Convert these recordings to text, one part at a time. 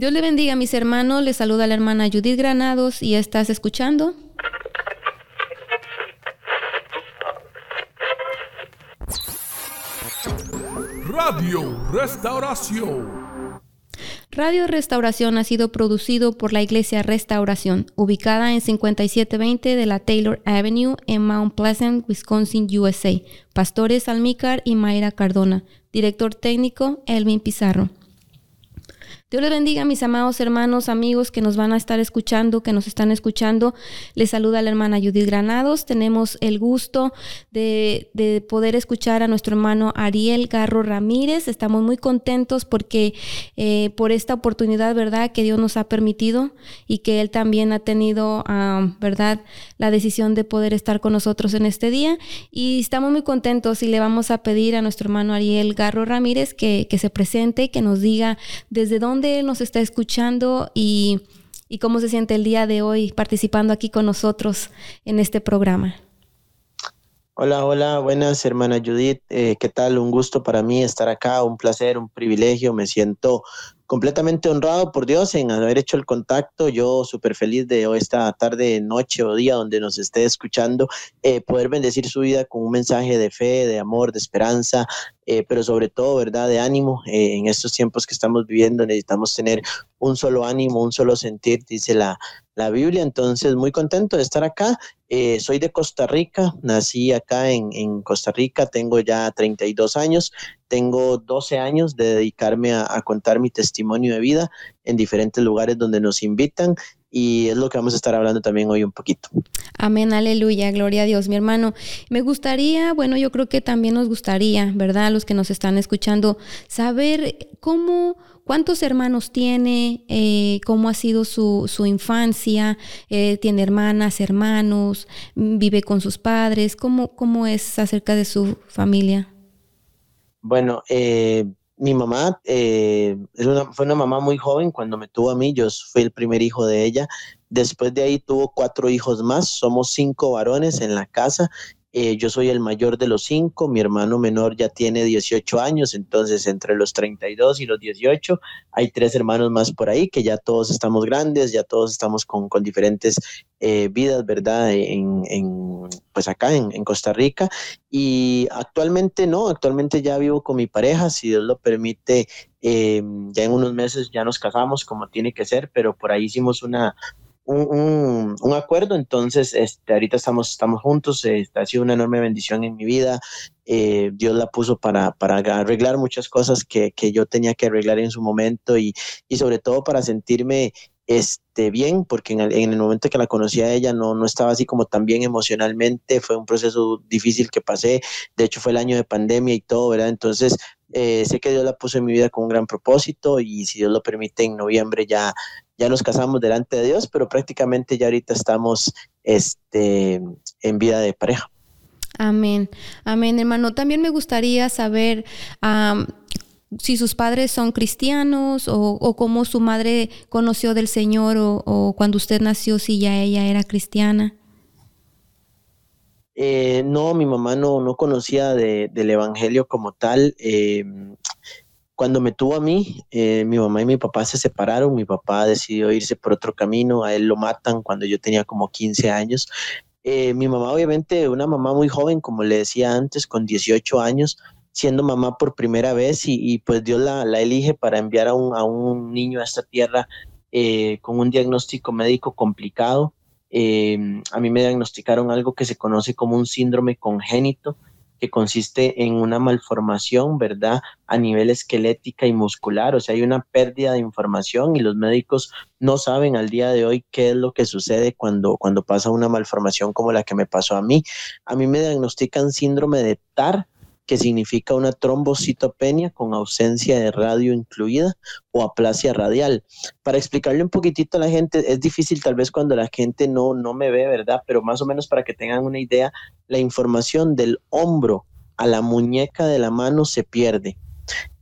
Dios le bendiga, mis hermanos. Le saluda la hermana Judith Granados y estás escuchando. Radio Restauración. Radio Restauración ha sido producido por la Iglesia Restauración, ubicada en 5720 de la Taylor Avenue en Mount Pleasant, Wisconsin, USA. Pastores Almícar y Mayra Cardona. Director técnico Elvin Pizarro. Dios les bendiga, mis amados hermanos, amigos que nos van a estar escuchando, que nos están escuchando. Les saluda la hermana Judith Granados. Tenemos el gusto de, poder escuchar a nuestro hermano Ariel Garro Ramírez. Estamos muy contentos porque eh, por esta oportunidad, ¿verdad?, que Dios nos ha permitido y que Él también ha tenido, ah, ¿verdad?, la decisión de poder estar con nosotros en este día. Y estamos muy contentos y le vamos a pedir a nuestro hermano Ariel Garro Ramírez que, que se presente, que nos diga desde dónde nos está escuchando y, cómo se siente el día de hoy participando aquí con nosotros en este programa. Hola, hola, buenas hermana Judith, eh, ¿qué tal? Un gusto para mí estar acá, un placer, un privilegio, me siento completamente honrado por Dios en haber hecho el contacto. Yo súper feliz de esta tarde, noche o día donde nos esté escuchando, eh, poder bendecir su vida con un mensaje de fe, de amor, de esperanza, eh, pero sobre todo, ¿verdad?, de ánimo. Eh, en estos tiempos que estamos viviendo necesitamos tener un solo ánimo, un solo sentir, dice la, la Biblia. Entonces, muy contento de estar acá. soy de Costa Rica, nací acá en, en, Costa Rica, tengo ya 32 años, tengo 12 años de dedicarme a, contar mi testimonio de vida en diferentes lugares donde nos invitan y es lo que vamos a estar hablando también hoy un poquito. Amén, aleluya, gloria a Dios, mi hermano. Me gustaría, bueno, yo creo que también nos gustaría, ¿verdad? Los que nos están escuchando, saber cómo, cuántos hermanos tiene, eh, cómo ha sido su, su infancia, eh, tiene hermanas, hermanos, vive con sus padres, cómo, cómo es acerca de su familia. Bueno, eh, mi mamá eh, fue una mamá muy joven cuando me tuvo a mí, yo fui el primer hijo de ella. Después de ahí tuvo cuatro hijos más, somos cinco varones en la casa eh, yo soy el mayor de los cinco, mi hermano menor ya tiene 18 años, entonces entre los 32 y los 18 hay tres hermanos más por ahí que ya todos estamos grandes, ya todos estamos con, con diferentes eh, vidas, ¿verdad? En, en pues acá en, en, Costa Rica. Y actualmente no, actualmente ya vivo con mi pareja, si Dios lo permite, eh, ya en unos meses ya nos casamos como tiene que ser, pero por ahí hicimos una un, acuerdo, entonces este, ahorita estamos, estamos juntos, eh, ha sido una enorme bendición en mi vida, eh, Dios la puso para, para arreglar muchas cosas que, que, yo tenía que arreglar en su momento y, y sobre todo para sentirme este, bien, porque en el, en el, momento que la conocí a ella no, no estaba así como tan bien emocionalmente, fue un proceso difícil que pasé, de hecho fue el año de pandemia y todo, ¿verdad? Entonces eh, sé que Dios la puso en mi vida con un gran propósito y si Dios lo permite en noviembre ya, ya nos casamos delante de Dios, pero prácticamente ya ahorita estamos este, en vida de pareja. Amén, amén, hermano. También me gustaría saber si sus padres son cristianos o, cómo su madre conoció del Señor o, cuando usted nació, si ya ella era cristiana. Eh, no, mi mamá no, no conocía del Evangelio como tal. Eh, cuando me tuvo a mí, eh, mi mamá y mi papá se separaron, mi papá decidió irse por otro camino, a él lo matan cuando yo tenía como 15 años. Eh, mi mamá, obviamente, una mamá muy joven, como le decía antes, con 18 años, siendo mamá por primera vez y, pues Dios la, elige para enviar a un, a un, niño a esta tierra eh, con un diagnóstico médico complicado. a mí me diagnosticaron algo que se conoce como un síndrome congénito, que consiste en una malformación, ¿verdad? A nivel esquelética y muscular, o sea, hay una pérdida de información y los médicos no saben al día de hoy qué es lo que sucede cuando, cuando pasa una malformación como la que me pasó a mí. A mí me diagnostican síndrome de TAR, que significa una trombocitopenia con ausencia de radio incluida o aplasia radial. Para explicarle un poquitito a la gente, es difícil tal vez cuando la gente no, no me ve, ¿verdad? Pero más o menos para que tengan una idea, la información del hombro a la muñeca de la mano se pierde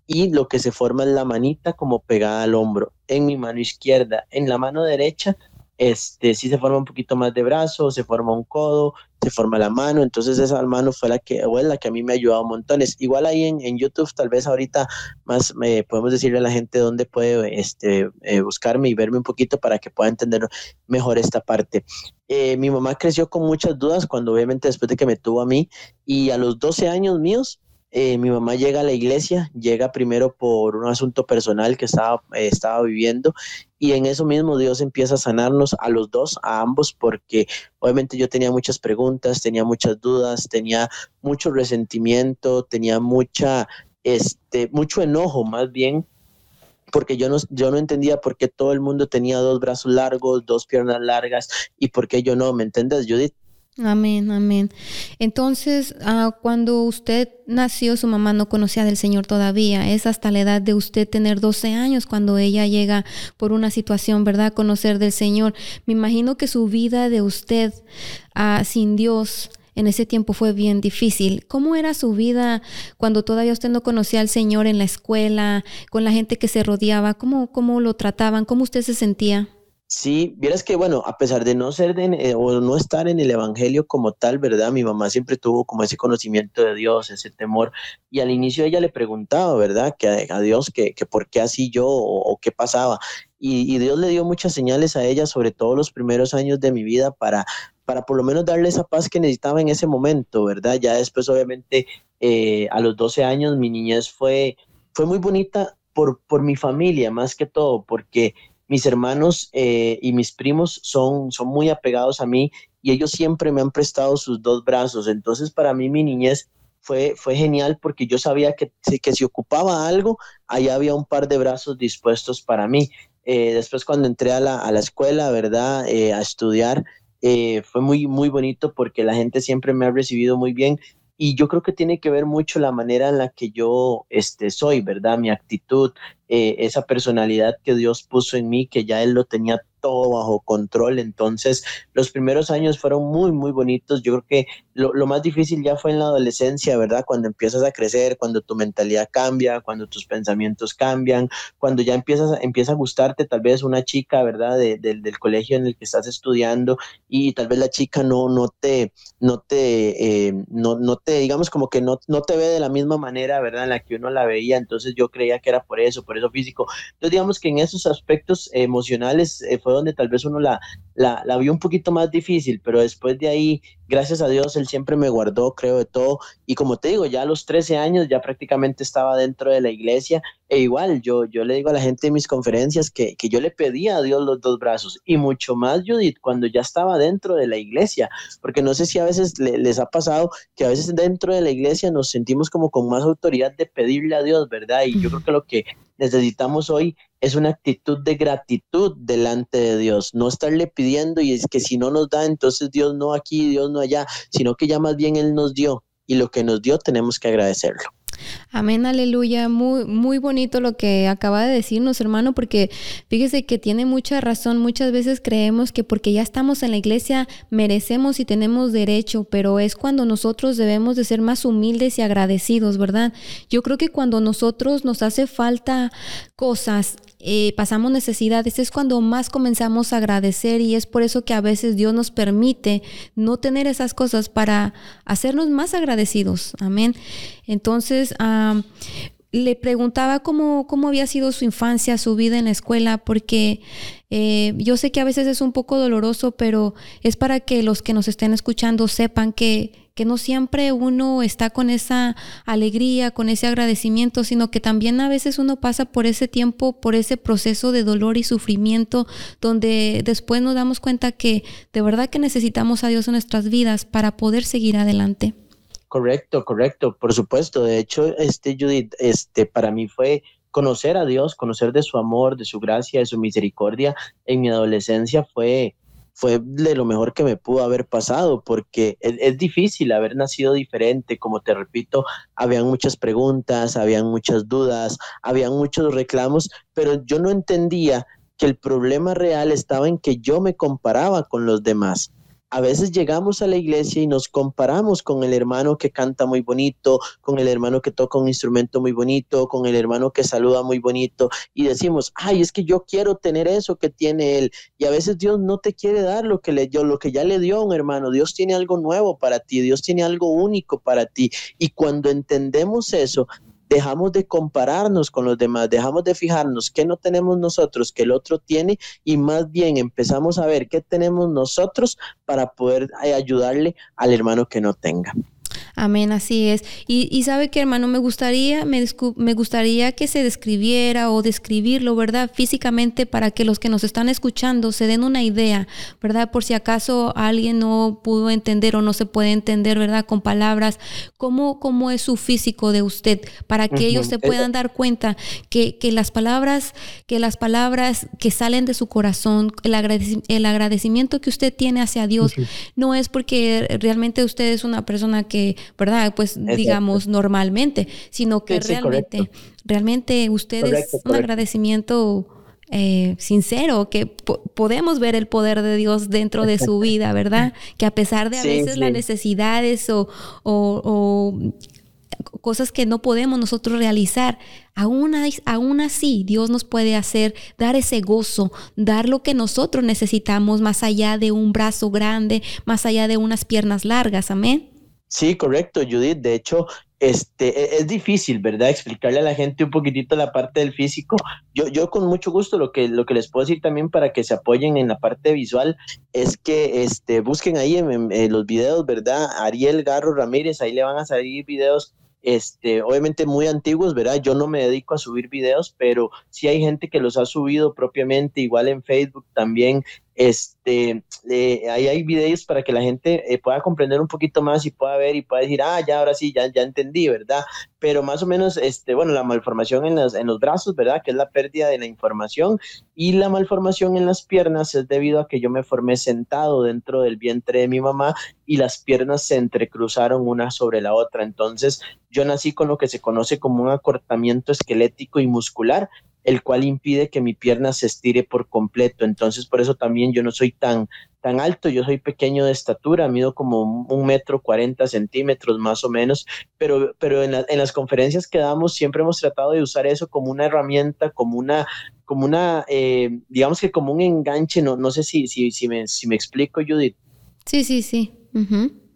y lo que se forma es la manita como pegada al hombro en mi mano izquierda. En la mano derecha este, sí se forma un poquito más de brazo, se forma un codo, se forma la mano, entonces esa mano fue la que, o la que a mí me ha ayudado montones. Igual ahí en, en YouTube, tal vez ahorita más me podemos decirle a la gente dónde puede este, eh, buscarme y verme un poquito para que pueda entender mejor esta parte. Eh, mi mamá creció con muchas dudas cuando obviamente después de que me tuvo a mí y a los 12 años míos, eh, mi mamá llega a la iglesia, llega primero por un asunto personal que estaba, estaba viviendo y en eso mismo Dios empieza a sanarnos a los dos, a ambos, porque obviamente yo tenía muchas preguntas, tenía muchas dudas, tenía mucho resentimiento, tenía mucha, este, mucho enojo más bien porque yo no, yo no entendía por qué todo el mundo tenía dos brazos largos, dos piernas largas y por qué yo no, ¿me entiendes, Judith? Amén, amén. Entonces, ah, cuando usted nació, su mamá no conocía del Señor todavía. Es hasta la edad de usted tener 12 años cuando ella llega por una situación, ¿verdad? Conocer del Señor. Me imagino que su vida de usted ah, sin Dios en ese tiempo fue bien difícil. ¿Cómo era su vida cuando todavía usted no conocía al Señor en la escuela, con la gente que se rodeaba? ¿Cómo, cómo lo trataban? ¿Cómo usted se sentía? Sí, vieras que bueno, a pesar de no ser de, eh, o no estar en el evangelio como tal, ¿verdad? Mi mamá siempre tuvo como ese conocimiento de Dios, ese temor, y al inicio ella le preguntaba, ¿verdad? Que a, Dios, que, que, por qué así yo o, qué pasaba. Y, Dios le dio muchas señales a ella, sobre todo los primeros años de mi vida, para, para por lo menos darle esa paz que necesitaba en ese momento, ¿verdad? Ya después, obviamente, eh, a los 12 años, mi niñez fue, fue muy bonita por, por mi familia, más que todo, porque mis hermanos eh, y mis primos son, son muy apegados a mí y ellos siempre me han prestado sus dos brazos. Entonces, para mí mi niñez fue, fue genial porque yo sabía que, que si ocupaba algo, allá había un par de brazos dispuestos para mí. Eh, después cuando entré a la, a la escuela, ¿verdad? Eh, a estudiar, fue muy, muy bonito porque la gente siempre me ha recibido muy bien y yo creo que tiene que ver mucho la manera en la que yo este, soy, ¿verdad? Mi actitud, eh, esa personalidad que Dios puso en mí, que ya Él lo tenía bajo control. Entonces, los primeros años fueron muy, muy bonitos. Yo creo que lo, más difícil ya fue en la adolescencia, ¿verdad? Cuando empiezas a crecer, cuando tu mentalidad cambia, cuando tus pensamientos cambian, cuando ya empiezas, empieza a gustarte tal vez una chica, ¿verdad? del colegio en el que estás estudiando y tal vez la chica no, no te, no te, eh, no, no te, digamos como que no, no te ve de la misma manera, ¿verdad? En la que uno la veía. Entonces yo creía que era por eso, por eso físico. Entonces digamos que en esos aspectos emocionales eh, fue donde tal vez uno la, la, la vio un poquito más difícil, pero después de ahí gracias a Dios, Él siempre me guardó, creo, de todo. Y como te digo, ya a los 13 años ya prácticamente estaba dentro de la iglesia. E igual, yo, yo le digo a la gente en mis conferencias que, que yo le pedía a Dios los dos brazos. Y mucho más, Judith, cuando ya estaba dentro de la iglesia. Porque no sé si a veces les ha pasado que a veces dentro de la iglesia nos sentimos como con más autoridad de pedirle a Dios, ¿verdad? Y yo creo que lo que necesitamos hoy es una actitud de gratitud delante de Dios, no estarle pidiendo y es que si no nos da, entonces Dios no aquí, Dios no allá, sino que ya más bien Él nos dio y lo que nos dio tenemos que agradecerlo. Amén, aleluya. Muy, muy bonito lo que acaba de decirnos, hermano, porque fíjese que tiene mucha razón. Muchas veces creemos que porque ya estamos en la iglesia merecemos y tenemos derecho, pero es cuando nosotros debemos de ser más humildes y agradecidos, ¿verdad? Yo creo que cuando nosotros nos hace falta cosas eh, pasamos necesidades, es cuando más comenzamos a agradecer y es por eso que a veces Dios nos permite no tener esas cosas para hacernos más agradecidos. Amén. Entonces, le preguntaba cómo, cómo había sido su infancia, su vida en la escuela, porque eh, yo sé que a veces es un poco doloroso, pero es para que los que nos estén escuchando sepan que que no siempre uno está con esa alegría, con ese agradecimiento, sino que también a veces uno pasa por ese tiempo, por ese proceso de dolor y sufrimiento, donde después nos damos cuenta que de verdad que necesitamos a Dios en nuestras vidas para poder seguir adelante. Correcto, correcto, por supuesto. De hecho, este Judith, este para mí fue conocer a Dios, conocer de su amor, de su gracia, de su misericordia en mi adolescencia fue fue de lo mejor que me pudo haber pasado, porque es, difícil haber nacido diferente, como te repito, habían muchas preguntas, habían muchas dudas, habían muchos reclamos, pero yo no entendía que el problema real estaba en que yo me comparaba con los demás. A veces llegamos a la iglesia y nos comparamos con el hermano que canta muy bonito, con el hermano que toca un instrumento muy bonito, con el hermano que saluda muy bonito y decimos, ay, es que yo quiero tener eso que tiene él. Y a veces Dios no te quiere dar lo que, le, dio, lo que ya le dio a un hermano. Dios tiene algo nuevo para ti, Dios tiene algo único para ti. Y cuando entendemos eso, dejamos de compararnos con los demás, dejamos de fijarnos qué no tenemos nosotros, que el otro tiene y más bien empezamos a ver qué tenemos nosotros para poder eh, ayudarle al hermano que no tenga. Amén, así es. Y, sabe que hermano, me gustaría, me, me, gustaría que se describiera o describirlo, ¿verdad? Físicamente para que los que nos están escuchando se den una idea, ¿verdad? Por si acaso alguien no pudo entender o no se puede entender, ¿verdad? Con palabras, ¿cómo, cómo es su físico de usted? Para que ellos se puedan dar cuenta que, que, las palabras, que las palabras que salen de su corazón, el, el agradecimiento que usted tiene hacia Dios, no es porque realmente usted es una persona que ¿verdad? Pues digamos normalmente, sino que realmente, realmente ustedes un agradecimiento eh, sincero, que podemos ver el poder de Dios dentro de su vida, ¿verdad? Que a pesar de a veces las necesidades o, cosas que no podemos nosotros realizar, aún, aún así Dios nos puede hacer dar ese gozo, dar lo que nosotros necesitamos más allá de un brazo grande, más allá de unas piernas largas, amén. Sí, correcto, Judith. De hecho, este, e, es difícil, ¿verdad? Explicarle a la gente un poquitito la parte del físico. Yo, yo con mucho gusto lo que, lo que les puedo decir también para que se apoyen en la parte visual es que este, busquen ahí en, los videos, ¿verdad? Ariel Garro Ramírez, ahí le van a salir videos este, obviamente muy antiguos, ¿verdad? Yo no me dedico a subir videos, pero sí hay gente que los ha subido propiamente, igual en Facebook también, este, eh, ahí hay videos para que la gente eh, pueda comprender un poquito más y pueda ver y pueda decir, ah, ya, ahora sí, ya, ya entendí, ¿verdad? Pero más o menos, este, bueno, la malformación en, en los brazos, ¿verdad? Que es la pérdida de la información y la malformación en las piernas es debido a que yo me formé sentado dentro del vientre de mi mamá y las piernas se entrecruzaron una sobre la otra. Entonces, yo nací con lo que se conoce como un acortamiento esquelético y muscular el cual impide que mi pierna se estire por completo. Entonces, por eso también yo no soy tan, tan alto, yo soy pequeño de estatura, mido como un metro cuarenta centímetros más o menos, pero, pero en, las conferencias que damos siempre hemos tratado de usar eso como una herramienta, como una, como una eh, digamos que como un enganche, no, no sé si, si, si, me, si me explico, Judith. Sí, sí, sí.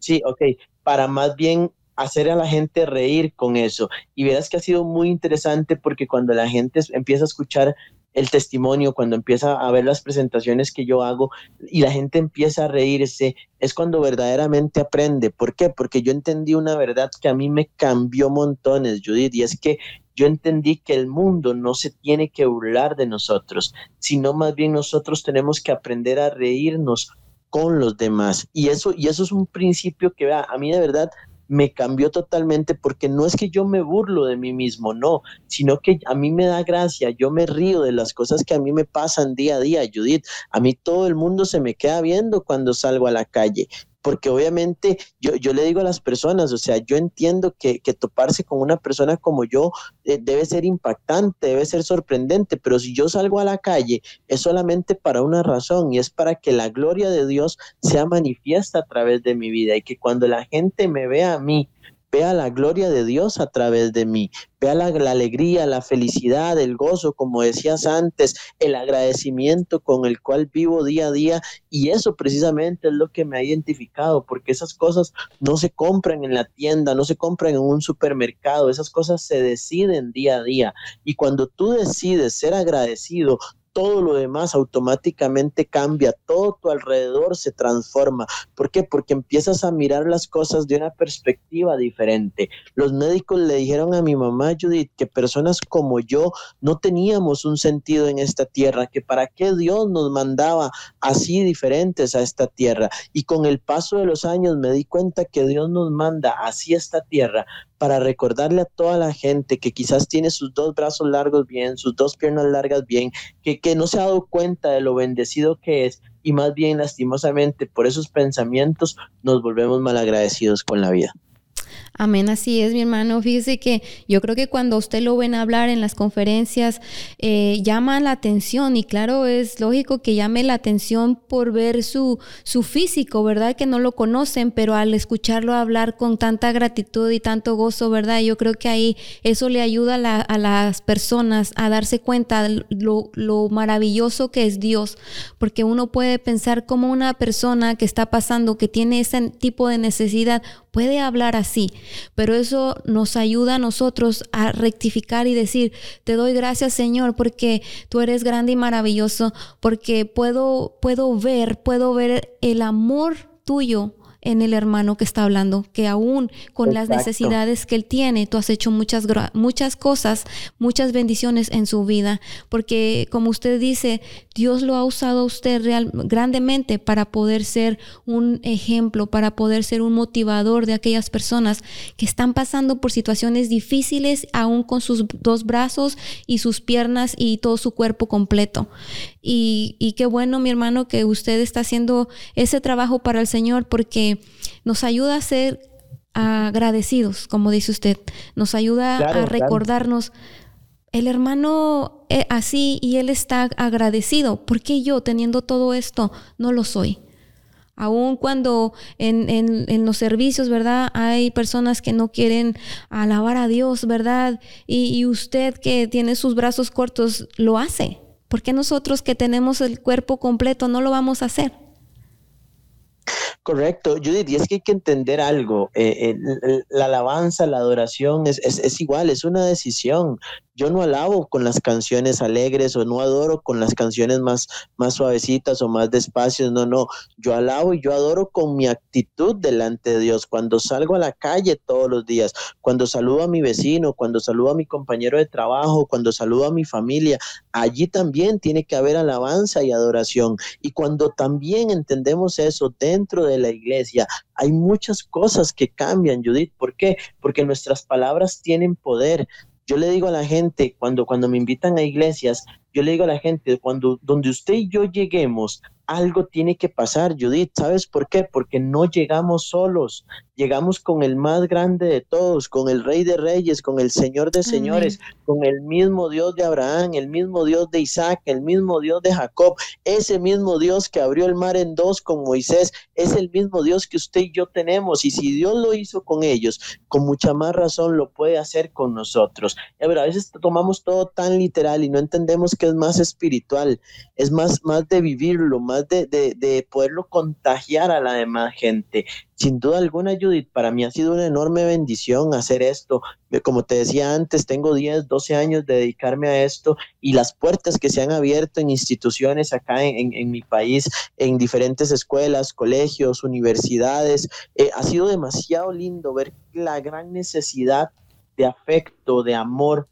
Sí, ok, para más bien hacer a la gente reír con eso. Y verás que ha sido muy interesante porque cuando la gente empieza a escuchar el testimonio, cuando empieza a ver las presentaciones que yo hago y la gente empieza a reírse, es cuando verdaderamente aprende. ¿Por qué? Porque yo entendí una verdad que a mí me cambió montones, Judith, y es que yo entendí que el mundo no se tiene que burlar de nosotros, sino más bien nosotros tenemos que aprender a reírnos con los demás. Y eso, y eso es un principio que a mí de verdad me cambió totalmente porque no es que yo me burlo de mí mismo, no, sino que a mí me da gracia, yo me río de las cosas que a mí me pasan día a día, Judith. A mí todo el mundo se me queda viendo cuando salgo a la calle porque obviamente yo, yo le digo a las personas, o sea, yo entiendo que, toparse con una persona como yo eh, debe ser impactante, debe ser sorprendente, pero si yo salgo a la calle es solamente para una razón y es para que la gloria de Dios sea manifiesta a través de mi vida y que cuando la gente me vea a mí, vea la gloria de Dios a través de mí, vea la, alegría, la felicidad, el gozo, como decías antes, el agradecimiento con el cual vivo día a día. Y eso precisamente es lo que me ha identificado, porque esas cosas no se compran en la tienda, no se compran en un supermercado, esas cosas se deciden día a día. Y cuando tú decides ser agradecido, todo lo demás automáticamente cambia, todo tu alrededor se transforma. ¿Por qué? Porque empiezas a mirar las cosas de una perspectiva diferente. Los médicos le dijeron a mi mamá Judith que personas como yo no teníamos un sentido en esta tierra, que para qué Dios nos mandaba así diferentes a esta tierra. Y con el paso de los años me di cuenta que Dios nos manda así a esta tierra para recordarle a toda la gente que quizás tiene sus dos brazos largos bien, sus dos piernas largas bien, que, que no se ha dado cuenta de lo bendecido que es y más bien lastimosamente por esos pensamientos nos volvemos malagradecidos con la vida. Amén, así es, mi hermano. Fíjese que yo creo que cuando usted lo ven hablar en las conferencias, eh, llama la atención y claro, es lógico que llame la atención por ver su, su físico, ¿verdad? Que no lo conocen, pero al escucharlo hablar con tanta gratitud y tanto gozo, ¿verdad? Yo creo que ahí eso le ayuda a, las personas a darse cuenta lo, lo maravilloso que es Dios, porque uno puede pensar como una persona que está pasando, que tiene ese tipo de necesidad, puede hablar así, pero eso nos ayuda a nosotros a rectificar y decir, te doy gracias Señor porque tú eres grande y maravilloso, porque puedo, puedo ver, puedo ver el amor tuyo en el hermano que está hablando, que aún con las necesidades que él tiene, tú has hecho muchas, muchas cosas, muchas bendiciones en su vida, porque como usted dice, Dios lo ha usado a usted real, grandemente para poder ser un ejemplo, para poder ser un motivador de aquellas personas que están pasando por situaciones difíciles, aún con sus dos brazos y sus piernas y todo su cuerpo completo. Y, y qué bueno, mi hermano, que usted está haciendo ese trabajo para el Señor, porque nos ayuda a ser agradecidos, como dice usted, nos ayuda a recordarnos, el hermano es así y él está agradecido, ¿por qué yo teniendo todo esto no lo soy? Aún cuando en, en, los servicios, ¿verdad? Hay personas que no quieren alabar a Dios, ¿verdad? Y, y usted que tiene sus brazos cortos lo hace. ¿Por qué nosotros que tenemos el cuerpo completo no lo vamos a hacer? Correcto, Judith, y es que hay que entender algo, eh, la alabanza, la adoración es, es, es, igual, es una decisión. Yo no alabo con las canciones alegres o no adoro con las canciones más, más suavecitas o más despacios, no, no, yo alabo y yo adoro con mi actitud delante de Dios, cuando salgo a la calle todos los días, cuando saludo a mi vecino, cuando saludo a mi compañero de trabajo, cuando saludo a mi familia, allí también tiene que haber alabanza y adoración. Y cuando también entendemos eso dentro de la iglesia, hay muchas cosas que cambian, Judith. ¿Por qué? Porque nuestras palabras tienen poder. Yo le digo a la gente, cuando, cuando me invitan a iglesias, yo le digo a la gente, cuando donde usted y yo lleguemos, algo tiene que pasar, Judith. ¿Sabes por qué? Porque no llegamos solos, llegamos con el más grande de todos, con el Rey de Reyes, con el Señor de Señores, con el mismo Dios de Abraham, el mismo Dios de Isaac, el mismo Dios de Jacob, ese mismo Dios que abrió el mar en dos con Moisés, es el mismo Dios que usted y yo tenemos. Y si Dios lo hizo con ellos, con mucha más razón lo puede hacer con nosotros. A, ver, a veces tomamos todo tan literal y no entendemos que es más espiritual, es más, más de vivirlo, más de, de poderlo contagiar a la demás gente. Sin duda alguna, Judith, para mí ha sido una enorme bendición hacer esto. Como te decía antes, tengo 10, 12 años de dedicarme a esto y las puertas que se han abierto en instituciones acá en, mi país, en diferentes escuelas, colegios, universidades, eh, ha sido demasiado lindo ver la gran necesidad de afecto, de amor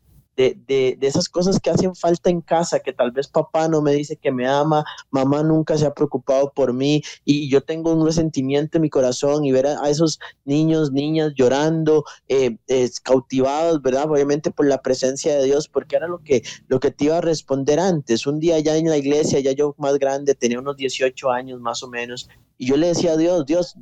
de, esas cosas que hacen falta en casa, que tal vez papá no me dice que me ama, mamá nunca se ha preocupado por mí y yo tengo un resentimiento en mi corazón y ver a, esos niños, niñas llorando, eh, cautivados, ¿verdad? Obviamente por la presencia de Dios, porque era lo que, lo que te iba a responder antes. Un día ya en la iglesia, ya yo más grande, tenía unos 18 años más o menos, y yo le decía a Dios, Dios,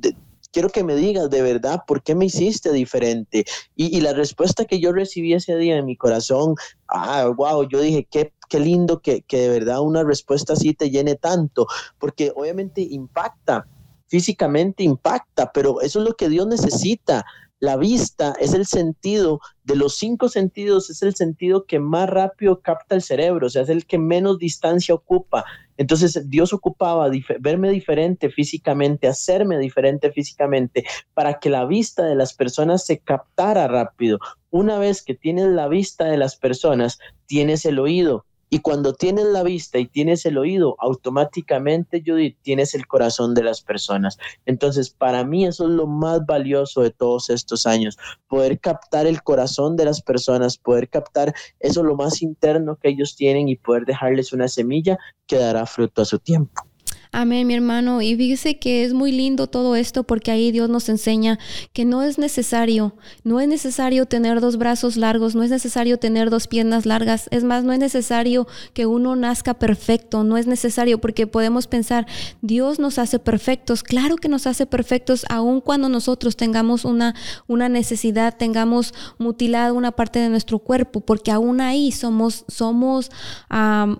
quiero que me digas de verdad por qué me hiciste diferente. Y, la respuesta que yo recibí ese día en mi corazón, ah, wow, yo dije, qué, qué lindo que, que de verdad una respuesta así te llene tanto, porque obviamente impacta, físicamente impacta, pero eso es lo que Dios necesita. La vista es el sentido de los cinco sentidos, es el sentido que más rápido capta el cerebro, o sea, es el que menos distancia ocupa. Entonces Dios ocupaba verme diferente físicamente, hacerme diferente físicamente, para que la vista de las personas se captara rápido. Una vez que tienes la vista de las personas, tienes el oído. Y cuando tienes la vista y tienes el oído, automáticamente, Judith, tienes el corazón de las personas. Entonces, para mí eso es lo más valioso de todos estos años, poder captar el corazón de las personas, poder captar eso lo más interno que ellos tienen y poder dejarles una semilla que dará fruto a su tiempo. Amén, mi hermano. Y fíjese que es muy lindo todo esto porque ahí Dios nos enseña que no es necesario, no es necesario tener dos brazos largos, no es necesario tener dos piernas largas. Es más, no es necesario que uno nazca perfecto, no es necesario porque podemos pensar, Dios nos hace perfectos. Claro que nos hace perfectos aun cuando nosotros tengamos una, una necesidad, tengamos mutilado una parte de nuestro cuerpo, porque aún ahí somos, somos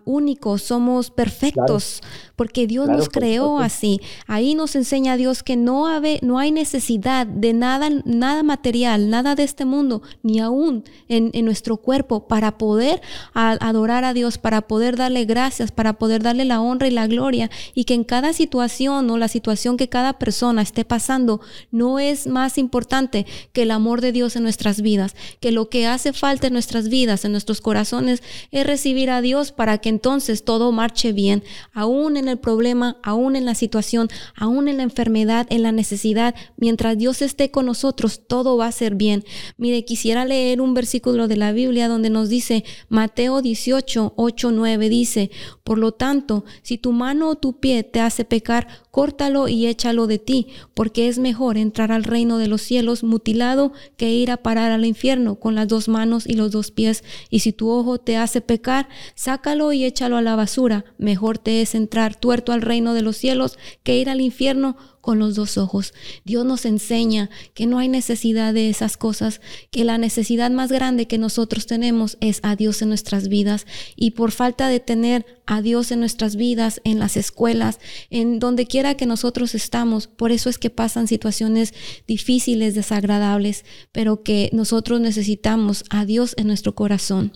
únicos, somos perfectos, porque Dios nos creó así. Ahí nos enseña Dios que no, no hay necesidad de nada, nada material, nada de este mundo, ni aún en, nuestro cuerpo para poder adorar a Dios, para poder darle gracias, para poder darle la honra y la gloria, y que en cada situación o la situación que cada persona esté pasando, no es más importante que el amor de Dios en nuestras vidas, que lo que hace falta en nuestras vidas, en nuestros corazones, es recibir a Dios para que entonces todo marche bien, aún en el problema, aún en la situación, aún en la enfermedad, en la necesidad, mientras Dios esté con nosotros, todo va a ser bien. Mire, quisiera leer un versículo de la Biblia donde nos dice, Mateo 18, 8, 9, dice, por lo tanto, si tu mano o tu pie te hace pecar, córtalo y échalo de ti, porque es mejor entrar al reino de los cielos mutilado que ir a parar al infierno con las dos manos y los dos pies. Y si tu ojo te hace pecar, sácalo y échalo a la basura. Mejor te es entrar tuerto al reino de los cielos que ir al infierno con los dos ojos. Dios nos enseña que no hay necesidad de esas cosas, que la necesidad más grande que nosotros tenemos es a Dios en nuestras vidas y por falta de tener a Dios en nuestras vidas, en las escuelas, en donde quiera que nosotros estamos, por eso es que pasan situaciones difíciles, desagradables, pero que nosotros necesitamos a Dios en nuestro corazón.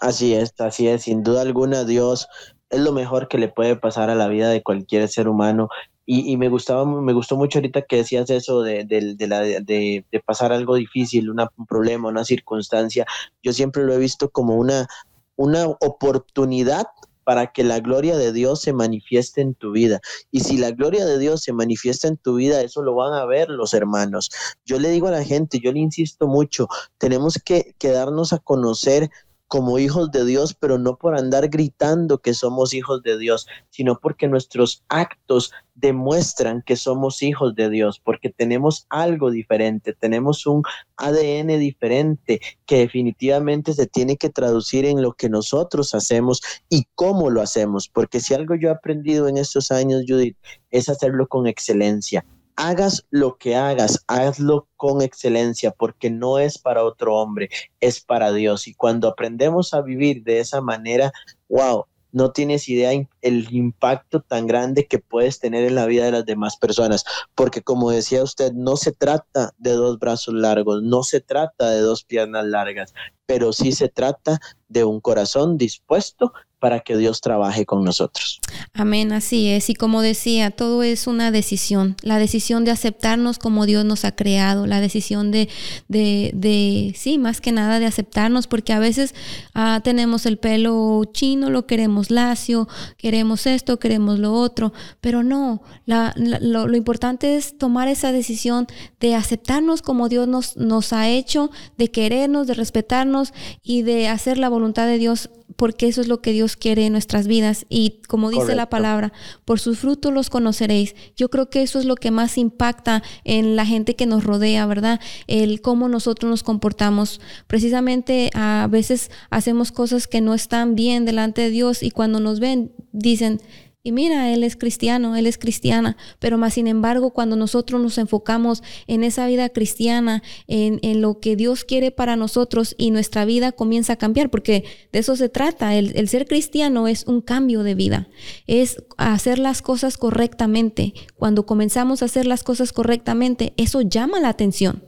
Así es, así es, sin duda alguna Dios es lo mejor que le puede pasar a la vida de cualquier ser humano y, me gustaba, me gustó mucho ahorita que decías eso de, de, pasar algo difícil, un problema, una circunstancia. Yo siempre lo he visto como una, una oportunidad para que la gloria de Dios se manifieste en tu vida. Y si la gloria de Dios se manifiesta en tu vida, eso lo van a ver los hermanos. Yo le digo a la gente, yo le insisto mucho, tenemos que, que darnos a conocer como hijos de Dios, pero no por andar gritando que somos hijos de Dios, sino porque nuestros actos demuestran que somos hijos de Dios, porque tenemos algo diferente, tenemos un ADN diferente que definitivamente se tiene que traducir en lo que nosotros hacemos y cómo lo hacemos, porque si algo yo he aprendido en estos años, Judith, es hacerlo con excelencia hagas lo que hagas, hazlo con excelencia, porque no es para otro hombre, es para Dios. Y cuando aprendemos a vivir de esa manera, wow, no tienes idea el impacto tan grande que puedes tener en la vida de las demás personas, porque como decía usted, no se trata de dos brazos largos, no se trata de dos piernas largas, pero sí se trata de un corazón dispuesto para que Dios trabaje con nosotros. Amén, así es. Y como decía, todo es una decisión. La decisión de aceptarnos como Dios nos ha creado, la decisión de, de, de sí, más que nada de aceptarnos, porque a veces ah, tenemos el pelo chino, lo queremos lacio, queremos esto, queremos lo otro, pero no, lo, lo, importante es tomar esa decisión de aceptarnos como Dios nos, nos ha hecho, de querernos, de respetarnos y de hacer la voluntad de Dios porque eso es lo que Dios quiere en nuestras vidas. Y como dice la palabra, por sus frutos los conoceréis. Yo creo que eso es lo que más impacta en la gente que nos rodea, ¿verdad? El cómo nosotros nos comportamos. Precisamente a veces hacemos cosas que no están bien delante de Dios y cuando nos ven dicen, y mira, él es cristiano, él es cristiana, pero más sin embargo, cuando nosotros nos enfocamos en esa vida cristiana, en, en, lo que Dios quiere para nosotros y nuestra vida comienza a cambiar, porque de eso se trata, el, el ser cristiano es un cambio de vida, es hacer las cosas correctamente. Cuando comenzamos a hacer las cosas correctamente, eso llama la atención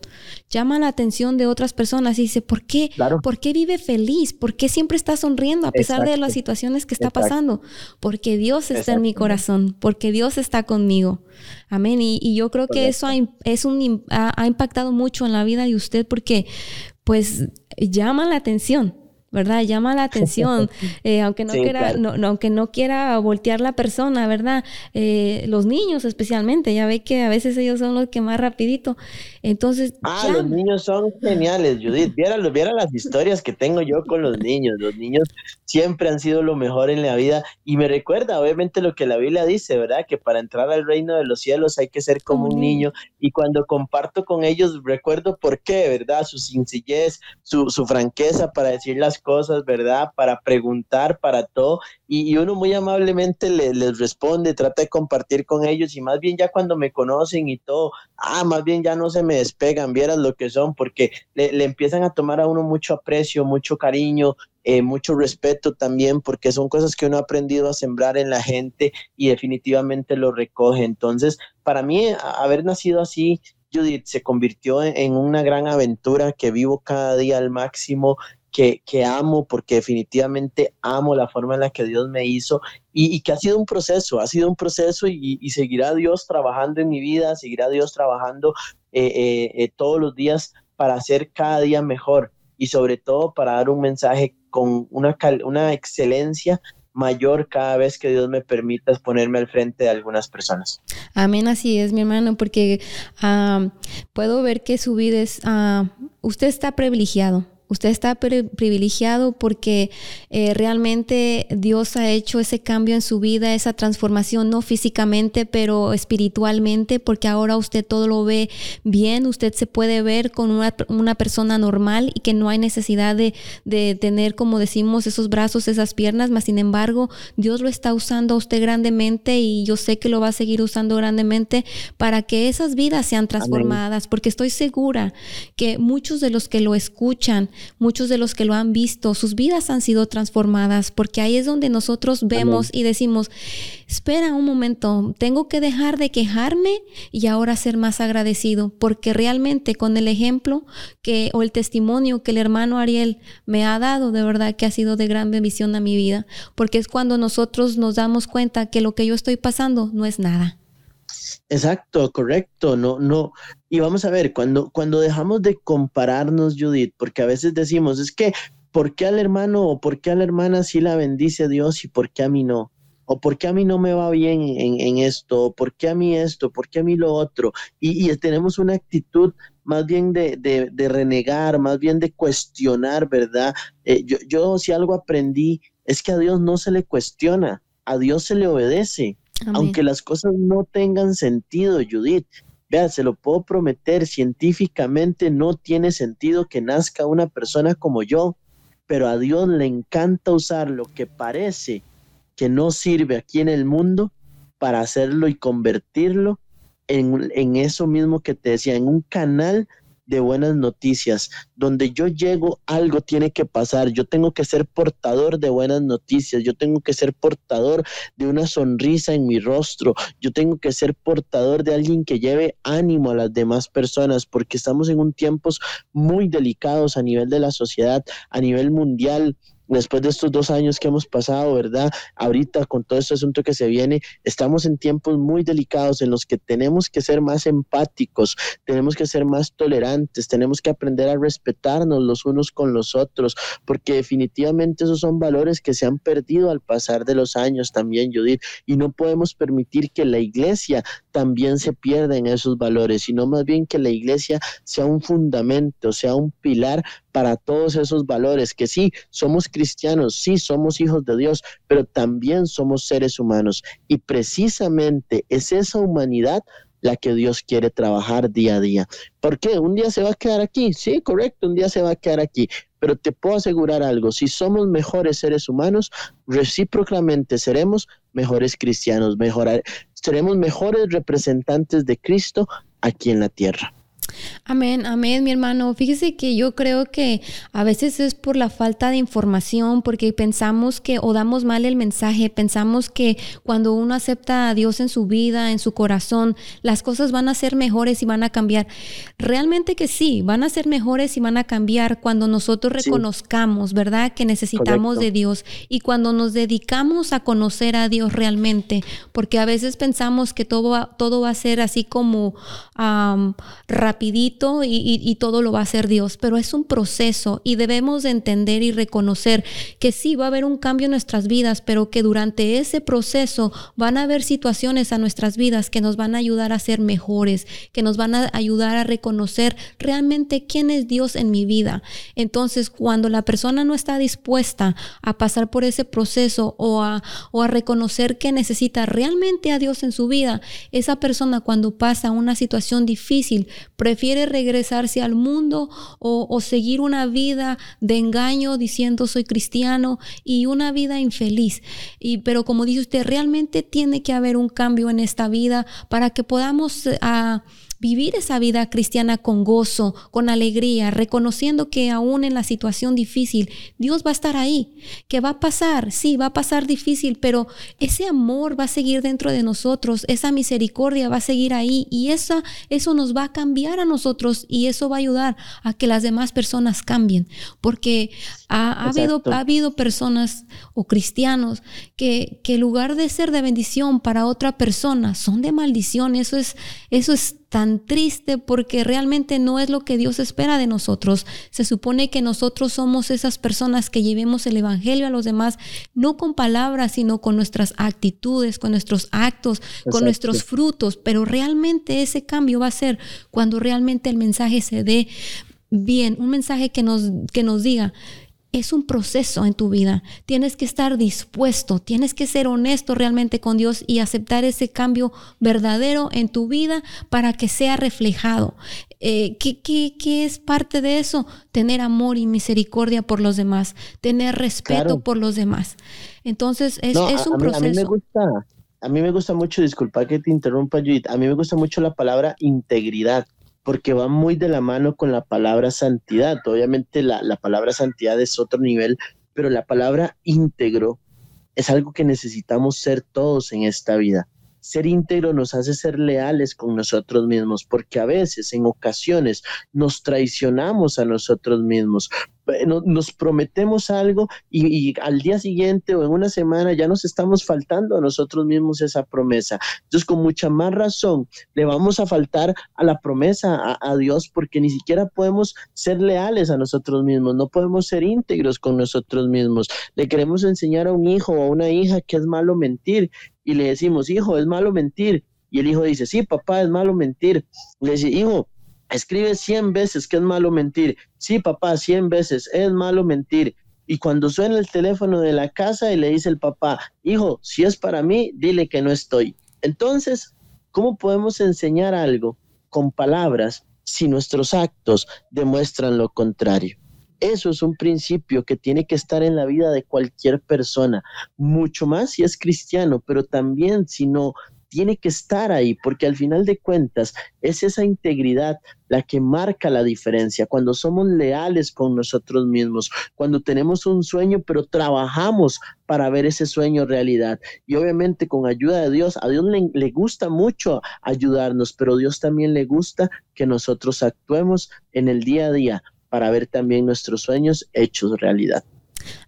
llama la atención de otras personas y dice, ¿por qué? ¿Por qué vive feliz? ¿Por qué siempre está sonriendo a pesar de las situaciones que está pasando? Porque Dios está en mi corazón, porque Dios está conmigo. Amén. Y, yo creo que eso es un, ha, impactado mucho en la vida de usted porque pues llama la atención. ¿Verdad? Llama la atención, eh, aunque, no quiera, no, aunque no quiera voltear la persona, ¿verdad? Eh, los niños especialmente, ya ve que a veces ellos son los que más rapidito. Entonces... Ah, los niños son geniales, Judith. Viera, viera las historias que tengo yo con los niños. Los niños siempre han sido lo mejor en la vida y me recuerda obviamente lo que la Biblia dice, ¿verdad? Que para entrar al reino de los cielos hay que ser como un niño y cuando comparto con ellos recuerdo por qué, ¿verdad? Su sencillez, su, su franqueza para decir las cosas, ¿verdad? Para preguntar, para todo. Y, uno muy amablemente les responde, trata de compartir con ellos y más bien ya cuando me conocen y todo, ah, más bien ya no se me despegan, vieras lo que son, porque le, empiezan a tomar a uno mucho aprecio, mucho cariño, eh, mucho respeto también, porque son cosas que uno ha aprendido a sembrar en la gente y definitivamente lo recoge. Entonces, para mí, haber nacido así, Judith, se convirtió en una gran aventura que vivo cada día al máximo que, amo porque definitivamente amo la forma en la que Dios me hizo y, que ha sido un proceso, ha sido un proceso y, seguirá Dios trabajando en mi vida, seguirá Dios trabajando eh, eh, eh, todos los días para hacer cada día mejor y sobre todo para dar un mensaje con una, una excelencia mayor cada vez que Dios me permita ponerme al frente de algunas personas. Amén, así es, mi hermano, porque ah, puedo ver que su vida es, uh, usted está privilegiado Usted está privilegiado porque eh, realmente Dios ha hecho ese cambio en su vida, esa transformación, no físicamente, pero espiritualmente, porque ahora usted todo lo ve bien, usted se puede ver con una, persona normal y que no hay necesidad de, de, tener, como decimos, esos brazos, esas piernas, mas sin embargo, Dios lo está usando a usted grandemente y yo sé que lo va a seguir usando grandemente para que esas vidas sean transformadas, porque estoy segura que muchos de los que lo escuchan, muchos de los que lo han visto, sus vidas han sido transformadas, porque ahí es donde nosotros vemos y decimos, espera un momento, tengo que dejar de quejarme y ahora ser más agradecido, porque realmente con el ejemplo que o el testimonio que el hermano Ariel me ha dado, de verdad que ha sido de gran bendición a mi vida, porque es cuando nosotros nos damos cuenta que lo que yo estoy pasando no es nada. Exacto, correcto. No, no. Y vamos a ver, cuando, cuando dejamos de compararnos, Judith, porque a veces decimos, es que, ¿por qué al hermano o por qué a la hermana sí la bendice Dios y por qué a mí no? ¿O por qué a mí no me va bien en, esto? ¿O por qué a mí esto? ¿Por qué a mí lo otro? Y, tenemos una actitud más bien de, de, renegar, más bien de cuestionar, ¿verdad? Eh, yo, yo si algo aprendí es que a Dios no se le cuestiona, a Dios se le obedece. Aunque las cosas no tengan sentido, Judith, se lo puedo prometer, científicamente no tiene sentido que nazca una persona como yo, pero a Dios le encanta usar lo que parece que no sirve aquí en el mundo para hacerlo y convertirlo en, en eso mismo que te decía, en un canal de buenas noticias. Donde yo llego, algo tiene que pasar. Yo tengo que ser portador de buenas noticias. Yo tengo que ser portador de una sonrisa en mi rostro. Yo tengo que ser portador de alguien que lleve ánimo a las demás personas, porque estamos en un tiempos muy delicados a nivel de la sociedad, a nivel mundial después de estos dos años que hemos pasado, ¿verdad? Ahorita con todo este asunto que se viene, estamos en tiempos muy delicados en los que tenemos que ser más empáticos, tenemos que ser más tolerantes, tenemos que aprender a respetarnos los unos con los otros, porque definitivamente esos son valores que se han perdido al pasar de los años también, Judith, y no podemos permitir que la iglesia también se pierda en esos valores, sino más bien que la iglesia sea un fundamento, sea un pilar para todos esos valores, que sí, somos cristianos, sí, somos hijos de Dios, pero también somos seres humanos. Y precisamente es esa humanidad la que Dios quiere trabajar día a día. ¿Por qué? Un día se va a quedar aquí, sí, correcto, un día se va a quedar aquí, pero te puedo asegurar algo, si somos mejores seres humanos, recíprocamente seremos mejores cristianos, mejorar, seremos mejores representantes de Cristo aquí en la tierra. Amén, amén, mi hermano. Fíjese que yo creo que a veces es por la falta de información, porque pensamos que o damos mal el mensaje, pensamos que cuando uno acepta a Dios en su vida, en su corazón, las cosas van a ser mejores y van a cambiar. Realmente que sí, van a ser mejores y van a cambiar cuando nosotros reconozcamos, ¿verdad? Que necesitamos de Dios y cuando nos dedicamos a conocer a Dios realmente, porque a veces pensamos que todo va, todo va a ser así como rápido rapidito y, todo lo va a hacer Dios, pero es un proceso y debemos de entender y reconocer que sí va a haber un cambio en nuestras vidas, pero que durante ese proceso van a haber situaciones a nuestras vidas que nos van a ayudar a ser mejores, que nos van a ayudar a reconocer realmente quién es Dios en mi vida. Entonces, cuando la persona no está dispuesta a pasar por ese proceso o a, o a reconocer que necesita realmente a Dios en su vida, esa persona cuando pasa una situación difícil prefiere regresarse al mundo o, seguir una vida de engaño diciendo soy cristiano y una vida infeliz. Y, pero como dice usted, realmente tiene que haber un cambio en esta vida para que podamos... Eh, vivir esa vida cristiana con gozo, con alegría, reconociendo que aún en la situación difícil, Dios va a estar ahí, que va a pasar, sí, va a pasar difícil, pero ese amor va a seguir dentro de nosotros, esa misericordia va a seguir ahí y esa, eso nos va a cambiar a nosotros y eso va a ayudar a que las demás personas cambien, porque ha, habido, ha habido personas o cristianos que, que en lugar de ser de bendición para otra persona, son de maldición, eso es, eso es tan triste porque realmente no es lo que Dios espera de nosotros. Se supone que nosotros somos esas personas que llevemos el Evangelio a los demás, no con palabras, sino con nuestras actitudes, con nuestros actos, con nuestros frutos. Pero realmente ese cambio va a ser cuando realmente el mensaje se dé bien, un mensaje que nos, que nos diga, es un proceso en tu vida. Tienes que estar dispuesto, tienes que ser honesto realmente con Dios y aceptar ese cambio verdadero en tu vida para que sea reflejado. Eh, ¿qué, es parte de eso? Tener amor y misericordia por los demás, tener respeto por los demás. Entonces, es, un proceso. A mí, me gusta, a mí me gusta mucho, disculpa que te interrumpa, Judith, a mí me gusta mucho la palabra integridad porque va muy de la mano con la palabra santidad. Obviamente la, la palabra santidad es otro nivel, pero la palabra íntegro es algo que necesitamos ser todos en esta vida. Ser íntegro nos hace ser leales con nosotros mismos, porque a veces, en ocasiones, nos traicionamos a nosotros mismos, eh, nos prometemos algo y, al día siguiente o en una semana ya nos estamos faltando a nosotros mismos esa promesa. Entonces, con mucha más razón, le vamos a faltar a la promesa a, a Dios porque ni siquiera podemos ser leales a nosotros mismos, no podemos ser íntegros con nosotros mismos. Le queremos enseñar a un hijo o a una hija que es malo mentir y le decimos, hijo, es malo mentir. Y el hijo dice, sí, papá, es malo mentir. Le dice, hijo, Escribe 100 veces que es malo mentir. Sí, papá, 100 veces es malo mentir. Y cuando suena el teléfono de la casa y le dice el papá, hijo, si es para mí, dile que no estoy. Entonces, ¿cómo podemos enseñar algo con palabras si nuestros actos demuestran lo contrario? Eso es un principio que tiene que estar en la vida de cualquier persona, mucho más si es cristiano, pero también si no tiene que estar ahí, porque al final de cuentas es esa integridad la que marca la diferencia, cuando somos leales con nosotros mismos, cuando tenemos un sueño, pero trabajamos para ver ese sueño realidad. Y obviamente con ayuda de Dios, a Dios le, le gusta mucho ayudarnos, pero Dios también le gusta que nosotros actuemos en el día a día para ver también nuestros sueños hechos realidad.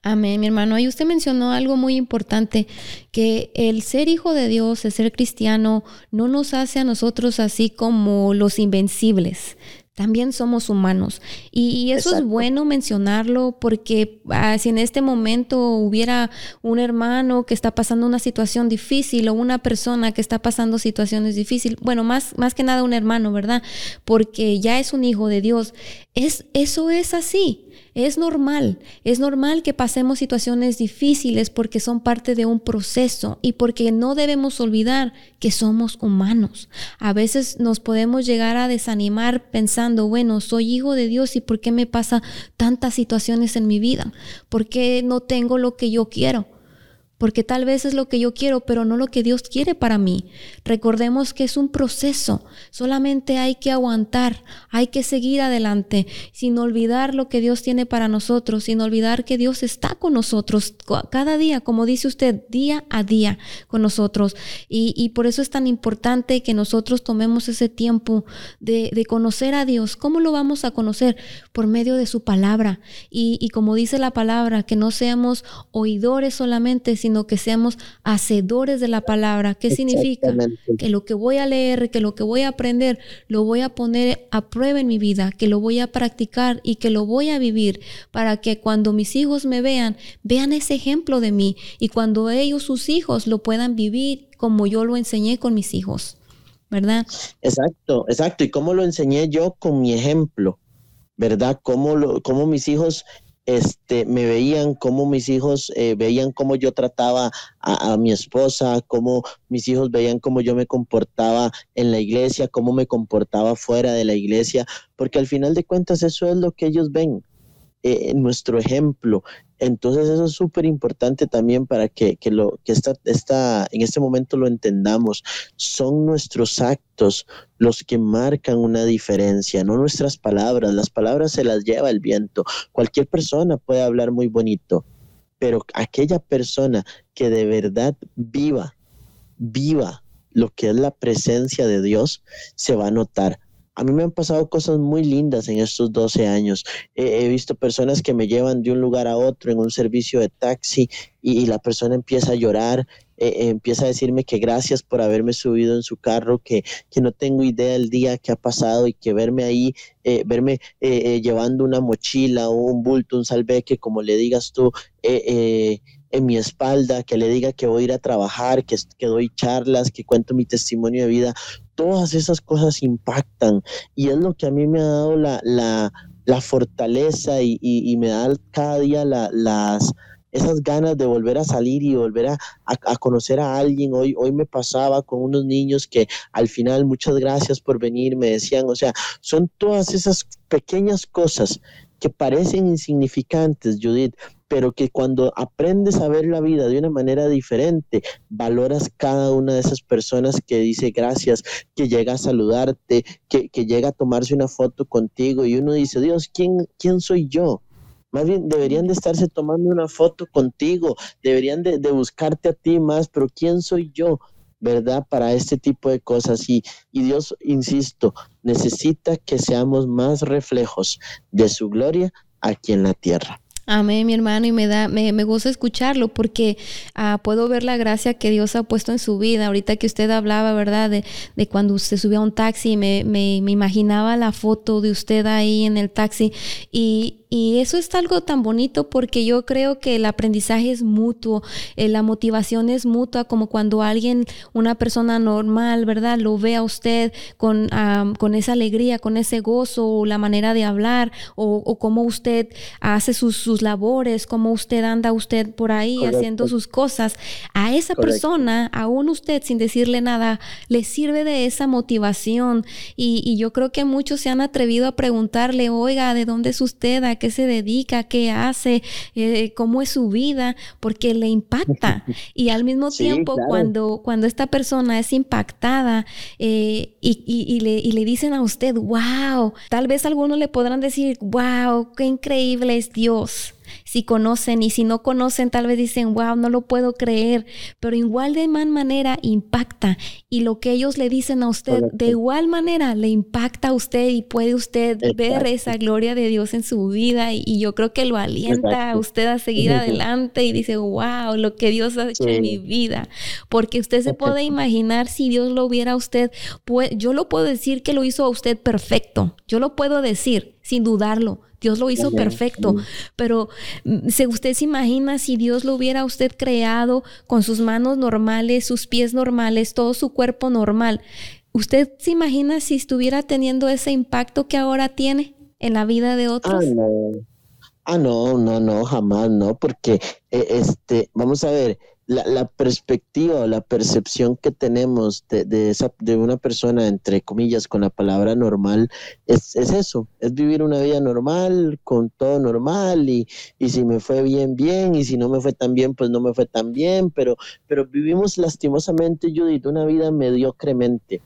Amén, mi hermano. Y usted mencionó algo muy importante, que el ser hijo de Dios, el ser cristiano, no nos hace a nosotros así como los invencibles. También somos humanos. Y, eso es bueno mencionarlo porque ah, si en este momento hubiera un hermano que está pasando una situación difícil o una persona que está pasando situaciones difíciles, bueno, más, más que nada un hermano, ¿verdad? Porque ya es un hijo de Dios. Es, eso es así. Es normal, es normal que pasemos situaciones difíciles porque son parte de un proceso y porque no debemos olvidar que somos humanos. A veces nos podemos llegar a desanimar pensando, bueno, soy hijo de Dios y ¿por qué me pasa tantas situaciones en mi vida? ¿Por qué no tengo lo que yo quiero? Porque tal vez es lo que yo quiero, pero no lo que Dios quiere para mí. Recordemos que es un proceso, solamente hay que aguantar, hay que seguir adelante, sin olvidar lo que Dios tiene para nosotros, sin olvidar que Dios está con nosotros cada día, como dice usted, día a día con nosotros. Y, por eso es tan importante que nosotros tomemos ese tiempo de, conocer a Dios. ¿Cómo lo vamos a conocer? Por medio de su palabra. Y, como dice la palabra, que no seamos oidores solamente, que seamos hacedores de la palabra. ¿Qué significa? Que lo que voy a leer, que lo que voy a aprender, lo voy a poner a prueba en mi vida, que lo voy a practicar y que lo voy a vivir para que cuando mis hijos me vean, vean ese ejemplo de mí y cuando ellos, sus hijos, lo puedan vivir como yo lo enseñé con mis hijos. ¿Verdad? Exacto, exacto. ¿Y cómo lo enseñé yo con mi ejemplo? ¿Verdad? ¿Cómo, lo, cómo mis hijos este, me veían, cómo mis hijos eh, veían cómo yo trataba a, mi esposa, cómo mis hijos veían cómo yo me comportaba en la iglesia, cómo me comportaba fuera de la iglesia, porque al final de cuentas eso es lo que ellos ven. Eh, nuestro ejemplo. Entonces eso es súper importante también para que, lo, que esta, esta, en este momento lo entendamos. Son nuestros actos los que marcan una diferencia, no nuestras palabras. Las palabras se las lleva el viento. Cualquier persona puede hablar muy bonito, pero aquella persona que de verdad viva, viva lo que es la presencia de Dios, se va a notar a mí me han pasado cosas muy lindas en estos 12 años. he visto personas que me llevan de un lugar a otro en un servicio de taxi y, la persona empieza a llorar, eh, eh, empieza a decirme que gracias por haberme subido en su carro, que, que no tengo idea del día que ha pasado y que verme ahí, eh, verme llevando una mochila o un bulto, un salveque, como le digas tú, en mi espalda, que le diga que voy a ir a trabajar, que, que doy charlas, que cuento mi testimonio de vida, todas esas cosas impactan y es lo que a mí me ha dado la, la, fortaleza y, me da cada día las esas ganas de volver a salir y volver a, a, conocer a alguien. Hoy, hoy me pasaba con unos niños que al final, muchas gracias por venir, me decían, o sea, son todas esas pequeñas cosas que parecen insignificantes, Judith, pero que cuando aprendes a ver la vida de una manera diferente, valoras cada una de esas personas que dice gracias, que llega a saludarte, que, llega a tomarse una foto contigo y uno dice, Dios, ¿quién, quién soy yo? Más bien deberían de estarse tomando una foto contigo, deberían de, de buscarte a ti más, pero ¿quién soy yo? ¿verdad? Para este tipo de cosas. Y, y, Dios, insisto, necesita que seamos más reflejos de su gloria aquí en la tierra. Amén, mi hermano, y me da, me, me gusta escucharlo porque ah, puedo ver la gracia que Dios ha puesto en su vida. Ahorita que usted hablaba, ¿verdad? De, de cuando usted subía a un taxi, me, me, me imaginaba la foto de usted ahí en el taxi y, y eso es algo tan bonito porque yo creo que el aprendizaje es mutuo, eh, la motivación es mutua, como cuando alguien, una persona normal, ¿verdad? Lo ve a usted con, con esa alegría, con ese gozo, o la manera de hablar, o, o cómo usted hace sus, sus, labores, cómo usted anda usted por ahí haciendo sus cosas. A esa persona, aún usted sin decirle nada, le sirve de esa motivación. Y, y yo creo que muchos se han atrevido a preguntarle, oiga, ¿de dónde es usted? qué se dedica, qué hace, eh, cómo es su vida, porque le impacta. Y al mismo tiempo, cuando, cuando esta persona es impactada eh, y, le, y le dicen a usted, wow, tal vez algunos le podrán decir, wow, qué increíble es Dios si conocen y si no conocen tal vez dicen, wow, no lo puedo creer, pero igual de mal manera impacta y lo que ellos le dicen a usted de igual manera le impacta a usted y puede usted ver esa gloria de Dios en su vida y, yo creo que lo alienta a usted a seguir adelante y dice, wow, lo que Dios ha hecho en mi vida, porque usted se puede imaginar si Dios lo hubiera a usted, pues, yo lo puedo decir que lo hizo a usted perfecto, yo lo puedo decir sin dudarlo, Dios lo hizo perfecto, pero mm, si usted se imagina si Dios lo hubiera usted creado con sus manos normales, sus pies normales, todo su cuerpo normal. ¿Usted se imagina si estuviera teniendo ese impacto que ahora tiene en la vida de otros? Ah, no. Ah, no, no, no, jamás, no, porque eh, este, vamos a ver, la, la, perspectiva o la percepción que tenemos de, de, esa, de una persona, entre comillas, con la palabra normal, es, es eso, es vivir una vida normal, con todo normal, y, y, si me fue bien, bien, y si no me fue tan bien, pues no me fue tan bien, pero, pero vivimos lastimosamente, Judith, una vida mediocremente.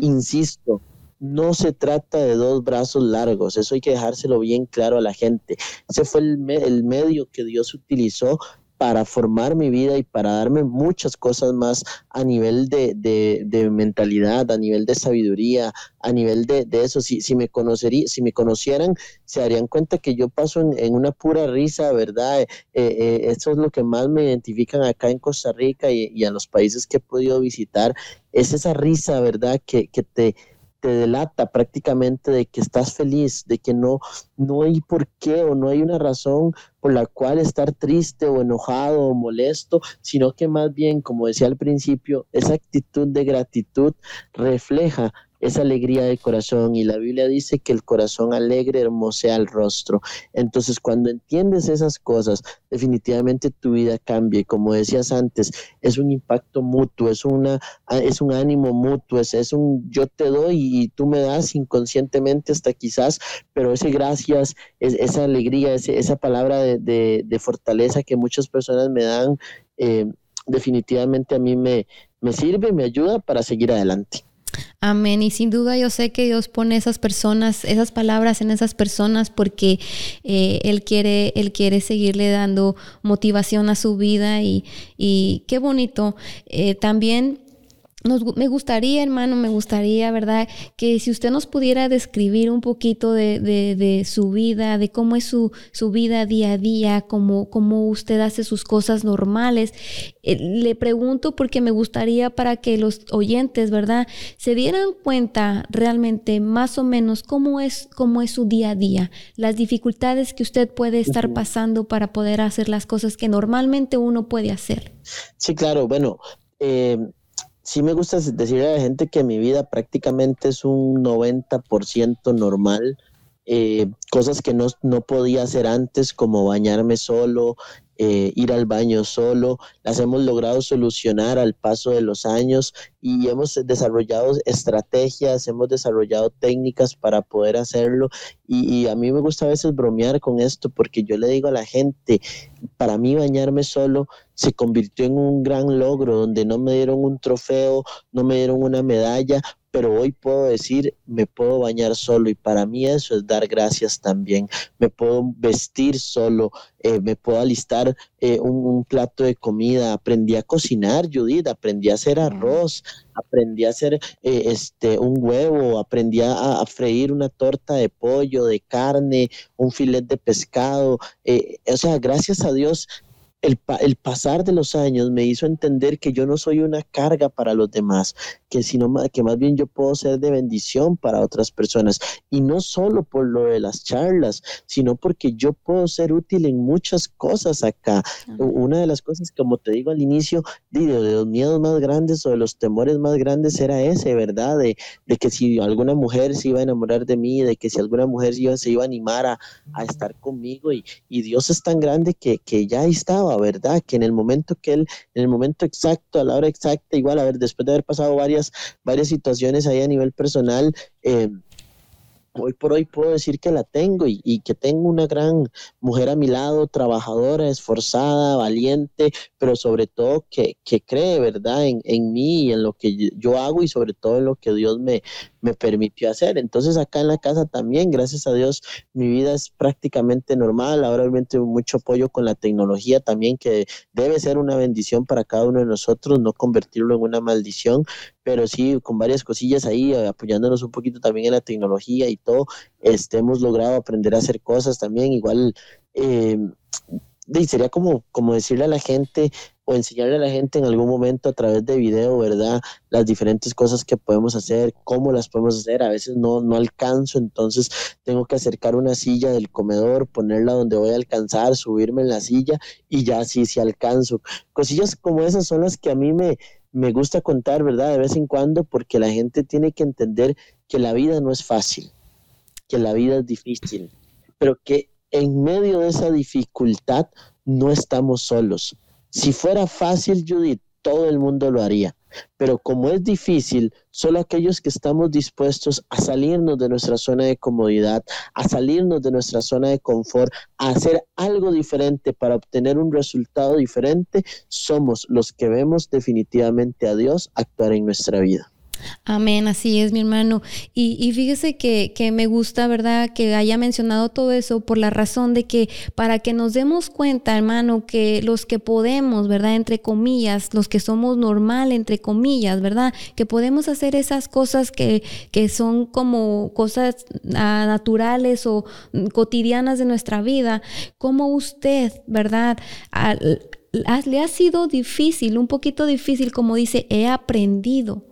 Insisto, no se trata de dos brazos largos, eso hay que dejárselo bien claro a la gente. Ese fue el, el medio que Dios utilizó para formar mi vida y para darme muchas cosas más a nivel de, de, mentalidad, a nivel de sabiduría, a nivel de, eso. Si, si, me conocería, si me conocieran, se darían cuenta que yo paso en, una pura risa, ¿verdad? Eh, eh, eso es lo que más me identifican acá en Costa Rica y, y, a los países que he podido visitar, es esa risa, ¿verdad? Que, que te te delata prácticamente de que estás feliz, de que no, no hay por qué o no hay una razón por la cual estar triste o enojado o molesto, sino que más bien, como decía al principio, esa actitud de gratitud refleja esa alegría de corazón y la Biblia dice que el corazón alegre hermosea el rostro. Entonces, cuando entiendes esas cosas, definitivamente tu vida cambia. Y como decías antes, es un impacto mutuo, es, una, es un ánimo mutuo, es, es un yo te doy y tú me das inconscientemente hasta quizás, pero ese gracias, es, esa alegría, esa palabra de, fortaleza que muchas personas me dan, eh, definitivamente a mí me, me sirve, me ayuda para seguir adelante. Amén. Y sin duda yo sé que Dios pone esas personas, esas palabras en esas personas porque eh, Él, quiere, Él quiere seguirle dando motivación a su vida y, y qué bonito. Eh, también me gustaría, hermano, me gustaría, ¿verdad? Que si usted nos pudiera describir un poquito de, su vida, de cómo es su, su vida día a día, cómo, cómo, usted hace sus cosas normales. Eh, le pregunto porque me gustaría para que los oyentes, ¿verdad? Se dieran cuenta realmente más o menos cómo es, cómo es su día a día, las dificultades que usted puede estar pasando para poder hacer las cosas que normalmente uno puede hacer. Sí, claro. Bueno, eh, sí me gusta decirle a la gente que mi vida prácticamente es un 90% normal. Eh, cosas que no, no, podía hacer antes, como bañarme solo, eh, ir al baño solo, las hemos logrado solucionar al paso de los años y hemos desarrollado estrategias, hemos desarrollado técnicas para poder hacerlo y, a mí me gusta a veces bromear con esto porque yo le digo a la gente, para mí bañarme solo se convirtió en un gran logro donde no me dieron un trofeo, no me dieron una medalla, pero hoy puedo decir, me puedo bañar solo y para mí eso es dar gracias también. Me puedo vestir solo, eh, me puedo alistar eh, un, plato de comida. Aprendí a cocinar, Judith, aprendí a hacer arroz, aprendí a hacer eh, este, un huevo, aprendí a, freír una torta de pollo, de carne, un filet de pescado. o sea, gracias a Dios el, el, pasar de los años me hizo entender que yo no soy una carga para los demás, que, sino, que más bien yo puedo ser de bendición para otras personas. Y no solo por lo de las charlas, sino porque yo puedo ser útil en muchas cosas acá. Una de las cosas, como te digo al inicio, de, de, los miedos más grandes o de los temores más grandes era ese, ¿verdad? De, de, que si alguna mujer se iba a enamorar de mí, de que si alguna mujer se iba, se iba a animar a, a estar conmigo. Y, y Dios es tan grande que, que ya estaba ¿verdad? Que en el momento que él, en el momento exacto, a la hora exacta, igual, a ver, después de haber pasado varias, varias situaciones ahí a nivel personal, eh, hoy por hoy puedo decir que la tengo y, que tengo una gran mujer a mi lado, trabajadora, esforzada, valiente, pero sobre todo que, que cree, ¿verdad?, en, en, mí y en lo que yo hago y sobre todo en lo que Dios me, me permitió hacer. Entonces acá en la casa también, gracias a Dios, mi vida es prácticamente normal. Ahora obviamente mucho apoyo con la tecnología también, que debe ser una bendición para cada uno de nosotros, no convertirlo en una maldición, pero sí con varias cosillas ahí, eh, apoyándonos un poquito también en la tecnología y todo, este, hemos logrado aprender a hacer cosas también, igual... Eh, sería como, como decirle a la gente o enseñarle a la gente en algún momento a través de video, ¿verdad? Las diferentes cosas que podemos hacer, cómo las podemos hacer. A veces no, no alcanzo, entonces tengo que acercar una silla del comedor, ponerla donde voy a alcanzar, subirme en la silla y ya sí, sí alcanzo. Cosillas como esas son las que a mí me, me gusta contar, ¿verdad? De vez en cuando, porque la gente tiene que entender que la vida no es fácil, que la vida es difícil, pero que en medio de esa dificultad no estamos solos si fuera fácil, Judith, todo el mundo lo haría. Pero como es difícil, solo aquellos que estamos dispuestos a salirnos de nuestra zona de comodidad, a salirnos de nuestra zona de confort, a hacer algo diferente para obtener un resultado diferente, somos los que vemos definitivamente a Dios actuar en nuestra vida. Amén, así es, mi hermano. Y, fíjese que, que, me gusta, ¿verdad?, que haya mencionado todo eso por la razón de que para que nos demos cuenta, hermano, que los que podemos, ¿verdad?, entre comillas, los que somos normal, entre comillas, ¿verdad?, que podemos hacer esas cosas que, que son como cosas ah, naturales o cotidianas de nuestra vida, como usted, ¿verdad?, le ha sido difícil, un poquito difícil, como dice, he aprendido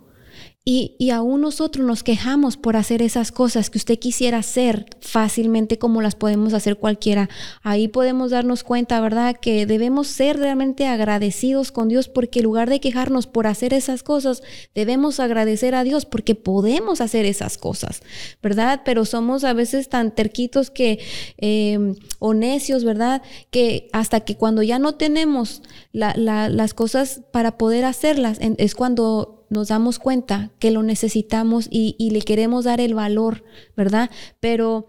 y, aún nosotros nos quejamos por hacer esas cosas que usted quisiera hacer fácilmente como las podemos hacer cualquiera. Ahí podemos darnos cuenta, ¿verdad? Que debemos ser realmente agradecidos con Dios porque en lugar de quejarnos por hacer esas cosas, debemos agradecer a Dios porque podemos hacer esas cosas, ¿verdad? Pero somos a veces tan terquitos que, em, o necios, ¿verdad? Que hasta que cuando ya no tenemos las cosas para poder hacerlas, es cuando nos damos cuenta que lo necesitamos y, le queremos dar el valor, ¿verdad? Pero,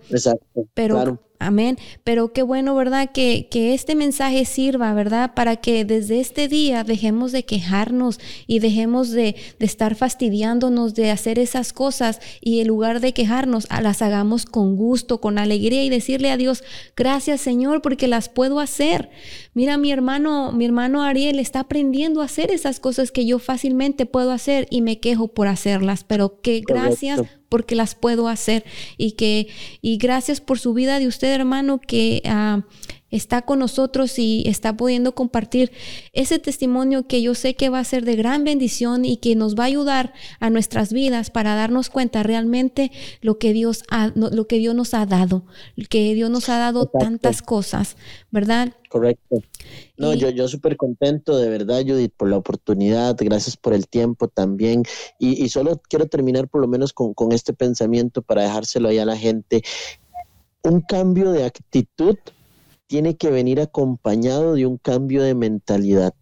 pero Amén. Pero qué bueno, ¿verdad? Que, que, este mensaje sirva, ¿verdad? Para que desde este día dejemos de quejarnos y dejemos de, de, estar fastidiándonos de hacer esas cosas y en lugar de quejarnos, las hagamos con gusto, con alegría y decirle a Dios, gracias Señor, porque las puedo hacer. Mira, mi hermano, mi hermano Ariel está aprendiendo a hacer esas cosas que yo fácilmente puedo hacer y me quejo por hacerlas, pero que gracias porque las puedo hacer. Y que y gracias por su vida de usted hermano que ah, está con nosotros y está pudiendo compartir ese testimonio que yo sé que va a ser de gran bendición y que nos va a ayudar a nuestras vidas para darnos cuenta realmente lo que Dios ha, lo que Dios nos ha dado, que Dios nos ha dado tantas cosas, ¿verdad? Correcto. No, yo, yo súper contento, de verdad, Judith, por la oportunidad, gracias por el tiempo también. Y, y solo quiero terminar por lo menos con, con este pensamiento para dejárselo ahí a la gente. Un cambio de actitud tiene que venir acompañado de un cambio de mentalidad.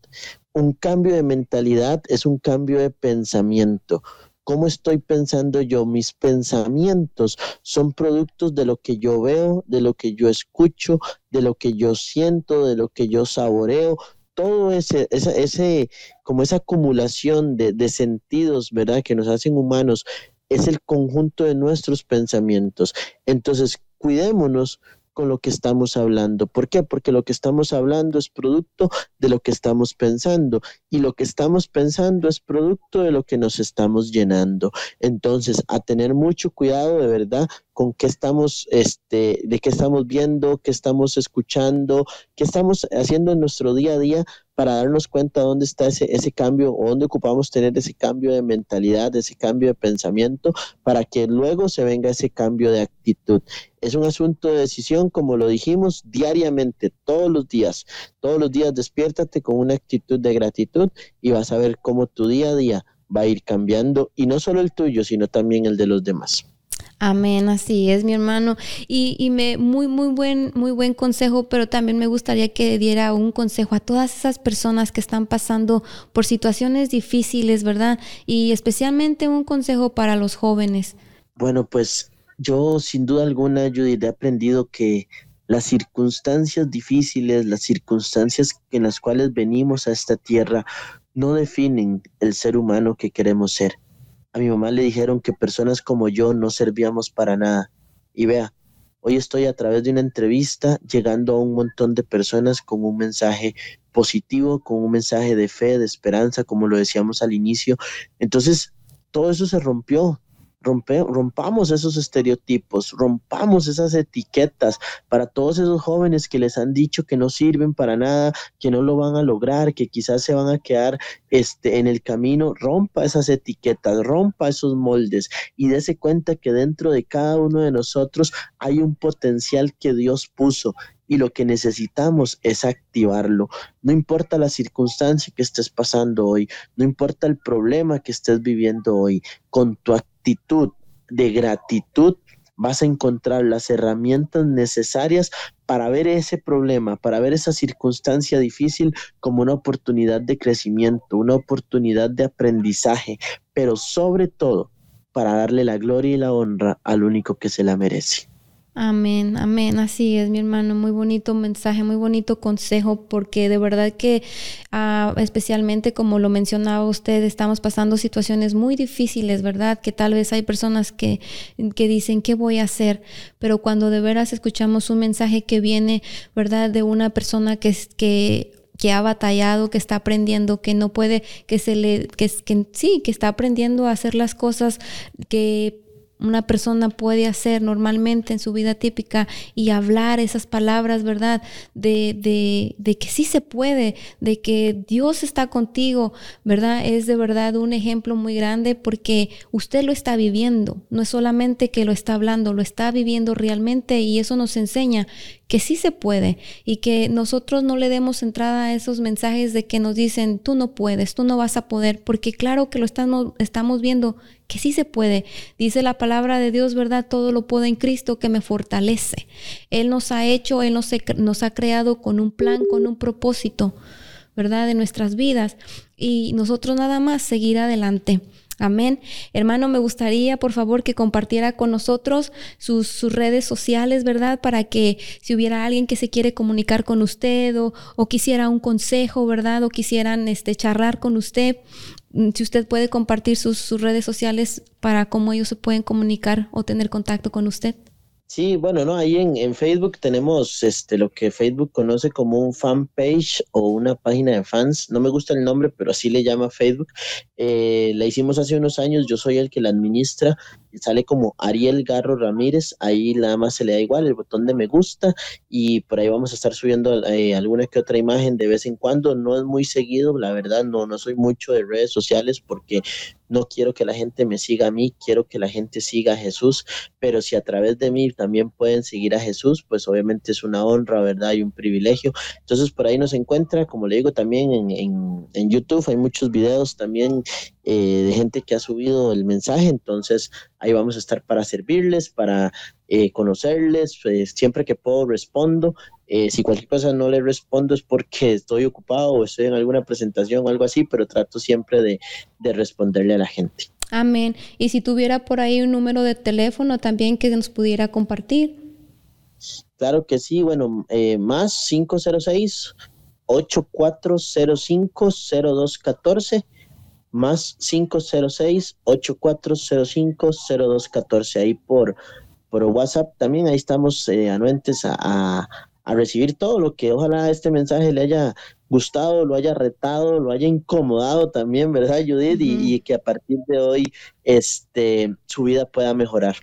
Un cambio de mentalidad es un cambio de pensamiento. ¿Cómo estoy pensando yo? Mis pensamientos son productos de lo que yo veo, de lo que yo escucho, de lo que yo siento, de lo que yo saboreo. Todo ese, ese, como esa acumulación de, de sentidos, ¿verdad? Que nos hacen humanos, es el conjunto de nuestros pensamientos. Entonces, cuidémonos con lo que estamos hablando. ¿Por qué? Porque lo que estamos hablando es producto de lo que estamos pensando y lo que estamos pensando es producto de lo que nos estamos llenando. Entonces, a tener mucho cuidado de verdad con qué estamos, este, de qué estamos viendo, qué estamos escuchando, qué estamos haciendo en nuestro día a día para darnos cuenta dónde está ese, ese cambio o dónde ocupamos tener ese cambio de mentalidad, ese cambio de pensamiento, para que luego se venga ese cambio de actitud. Es un asunto de decisión, como lo dijimos, diariamente, todos los días. Todos los días despiértate con una actitud de gratitud y vas a ver cómo tu día a día va a ir cambiando, y no solo el tuyo, sino también el de los demás. Amén, así es, mi hermano. Y, y, me, muy, muy buen, muy buen consejo, pero también me gustaría que diera un consejo a todas esas personas que están pasando por situaciones difíciles, ¿verdad? Y especialmente un consejo para los jóvenes. Bueno, pues yo sin duda alguna, Judith, he aprendido que las circunstancias difíciles, las circunstancias en las cuales venimos a esta tierra, no definen el ser humano que queremos ser a mi mamá le dijeron que personas como yo no servíamos para nada. Y vea, hoy estoy a través de una entrevista llegando a un montón de personas con un mensaje positivo, con un mensaje de fe, de esperanza, como lo decíamos al inicio. Entonces, todo eso se rompió, rompamos esos estereotipos, rompamos esas etiquetas para todos esos jóvenes que les han dicho que no sirven para nada, que no lo van a lograr, que quizás se van a quedar este, en el camino, rompa esas etiquetas, rompa esos moldes y dése cuenta que dentro de cada uno de nosotros hay un potencial que Dios puso y lo que necesitamos es activarlo. No importa la circunstancia que estés pasando hoy, no importa el problema que estés viviendo hoy, con tu actitud de gratitud vas a encontrar las herramientas necesarias para ver ese problema, para ver esa circunstancia difícil como una oportunidad de crecimiento, una oportunidad de aprendizaje, pero sobre todo para darle la gloria y la honra al único que se la merece. Amén, amén. Así es, mi hermano. Muy bonito mensaje, muy bonito consejo, porque de verdad que, ah, especialmente como lo mencionaba usted, estamos pasando situaciones muy difíciles, ¿verdad? Que tal vez hay personas que, que dicen, ¿qué voy a hacer? Pero cuando de veras escuchamos un mensaje que viene, ¿verdad? De una persona que, que que ha batallado, que está aprendiendo, que no puede, que se le, que, que sí, que está aprendiendo a hacer las cosas que una persona puede hacer normalmente en su vida típica y hablar esas palabras, ¿verdad? De, de, de, que sí se puede, de que Dios está contigo, ¿verdad? Es de verdad un ejemplo muy grande porque usted lo está viviendo, no es solamente que lo está hablando, lo está viviendo realmente y eso nos enseña que sí se puede y que nosotros no le demos entrada a esos mensajes de que nos dicen, tú no puedes, tú no vas a poder, porque claro que lo estamos, estamos viendo que sí se puede. Dice la palabra de Dios, ¿verdad? Todo lo puedo en Cristo que me fortalece. Él nos ha hecho, Él nos, nos ha creado con un plan, con un propósito, ¿verdad? De nuestras vidas y nosotros nada más seguir adelante. Amén. Hermano, me gustaría, por favor, que compartiera con nosotros sus, redes sociales, ¿verdad? Para que si hubiera alguien que se quiere comunicar con usted o, quisiera un consejo, ¿verdad? O quisieran este, charlar con usted, mm, si usted puede compartir sus, sus redes sociales para cómo ellos se pueden comunicar o tener contacto con usted. Sí, bueno, no, ahí en, en, Facebook tenemos este lo que Facebook conoce como un fan page o una página de fans. No me gusta el nombre, pero así le llama Facebook. Eh, la hicimos hace unos años, yo soy el que la administra sale como Ariel Garro Ramírez, ahí nada más se le da igual el botón de me gusta y por ahí vamos a estar subiendo eh, alguna que otra imagen de vez en cuando, no es muy seguido, la verdad no, no soy mucho de redes sociales porque no quiero que la gente me siga a mí, quiero que la gente siga a Jesús, pero si a través de mí también pueden seguir a Jesús, pues obviamente es una honra, ¿verdad? Y un privilegio. Entonces por ahí nos encuentra, como le digo, también en, en, en YouTube hay muchos videos también eh, de gente que ha subido el mensaje, entonces ahí vamos a estar para servirles, para eh, conocerles, pues, siempre que puedo respondo. Eh, si cualquier cosa no le respondo es porque estoy ocupado o estoy en alguna presentación o algo así, pero trato siempre de, de responderle a la gente. Amén. Y si tuviera por ahí un número de teléfono también que nos pudiera compartir. Claro que sí, bueno, más 506 8405 0214 más 506-8405-0214 ahí por, por WhatsApp. También ahí estamos eh, anuentes a, a, recibir todo lo que ojalá este mensaje le haya gustado, lo haya retado, lo haya incomodado también, ¿verdad, Judith? y, y, que a partir de hoy este, su vida pueda mejorar.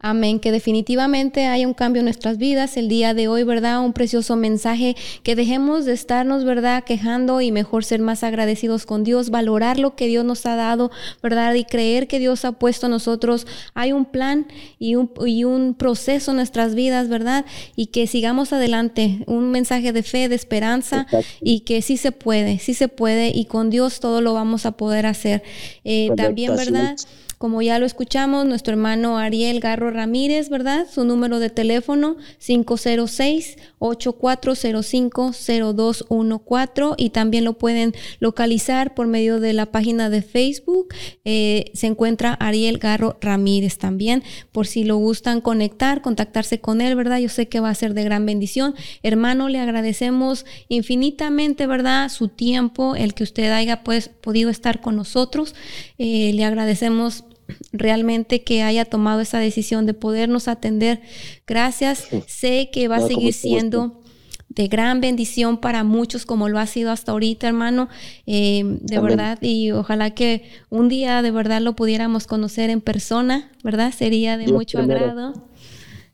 Amén, que definitivamente haya un cambio en nuestras vidas el día de hoy, ¿verdad? Un precioso mensaje, que dejemos de estarnos, ¿verdad? Quejando y mejor ser más agradecidos con Dios, valorar lo que Dios nos ha dado, ¿verdad? Y creer que Dios ha puesto a nosotros. Hay un plan y un, y un proceso en nuestras vidas, ¿verdad? Y que sigamos adelante, un mensaje de fe, de esperanza y que sí se puede, sí se puede y con Dios todo lo vamos a poder hacer. Eh, también, ¿verdad? Como ya lo escuchamos, nuestro hermano Ariel Garro Ramírez, ¿verdad? Su número de teléfono 506-8405-0214 y también lo pueden localizar por medio de la página de Facebook. Eh, se encuentra Ariel Garro Ramírez también, por si lo gustan conectar, contactarse con él, ¿verdad? Yo sé que va a ser de gran bendición. Hermano, le agradecemos infinitamente, ¿verdad? Su tiempo, el que usted haya pues podido estar con nosotros. Eh, le agradecemos realmente que haya tomado esa decisión de podernos atender. Gracias. Sé que va a seguir siendo de gran bendición para muchos como lo ha sido hasta ahorita, hermano. Eh, de verdad, y ojalá que un día de verdad lo pudiéramos conocer en persona, ¿verdad? Sería de mucho agrado.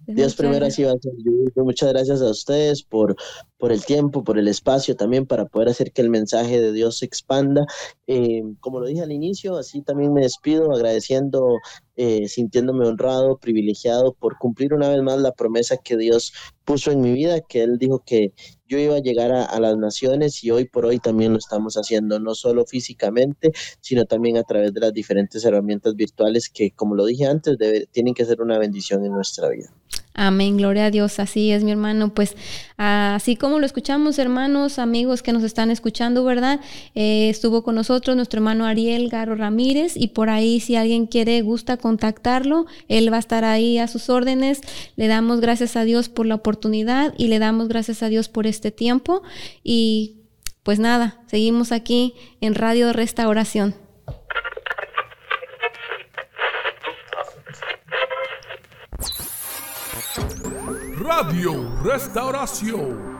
Dios primero así va a ser. Muchas gracias a ustedes por, por el tiempo, por el espacio también para poder hacer que el mensaje de Dios se expanda. Eh, como lo dije al inicio, así también me despido agradeciendo, eh, sintiéndome honrado, privilegiado por cumplir una vez más la promesa que Dios puso en mi vida, que Él dijo que yo iba a llegar a, las naciones y hoy por hoy también lo estamos haciendo, no solo físicamente, sino también a través de las diferentes herramientas virtuales que, como lo dije antes, tienen que ser una bendición en nuestra vida. Amén, gloria a Dios, así es mi hermano. Pues así como lo escuchamos, hermanos, amigos que nos están escuchando, ¿verdad? Eh, estuvo con nosotros nuestro hermano Ariel Garo Ramírez y por ahí si alguien quiere, gusta contactarlo, él va a estar ahí a sus órdenes. Le damos gracias a Dios por la oportunidad y le damos gracias a Dios por este tiempo. Y pues nada, seguimos aquí en Radio Restauración. Radio Restauración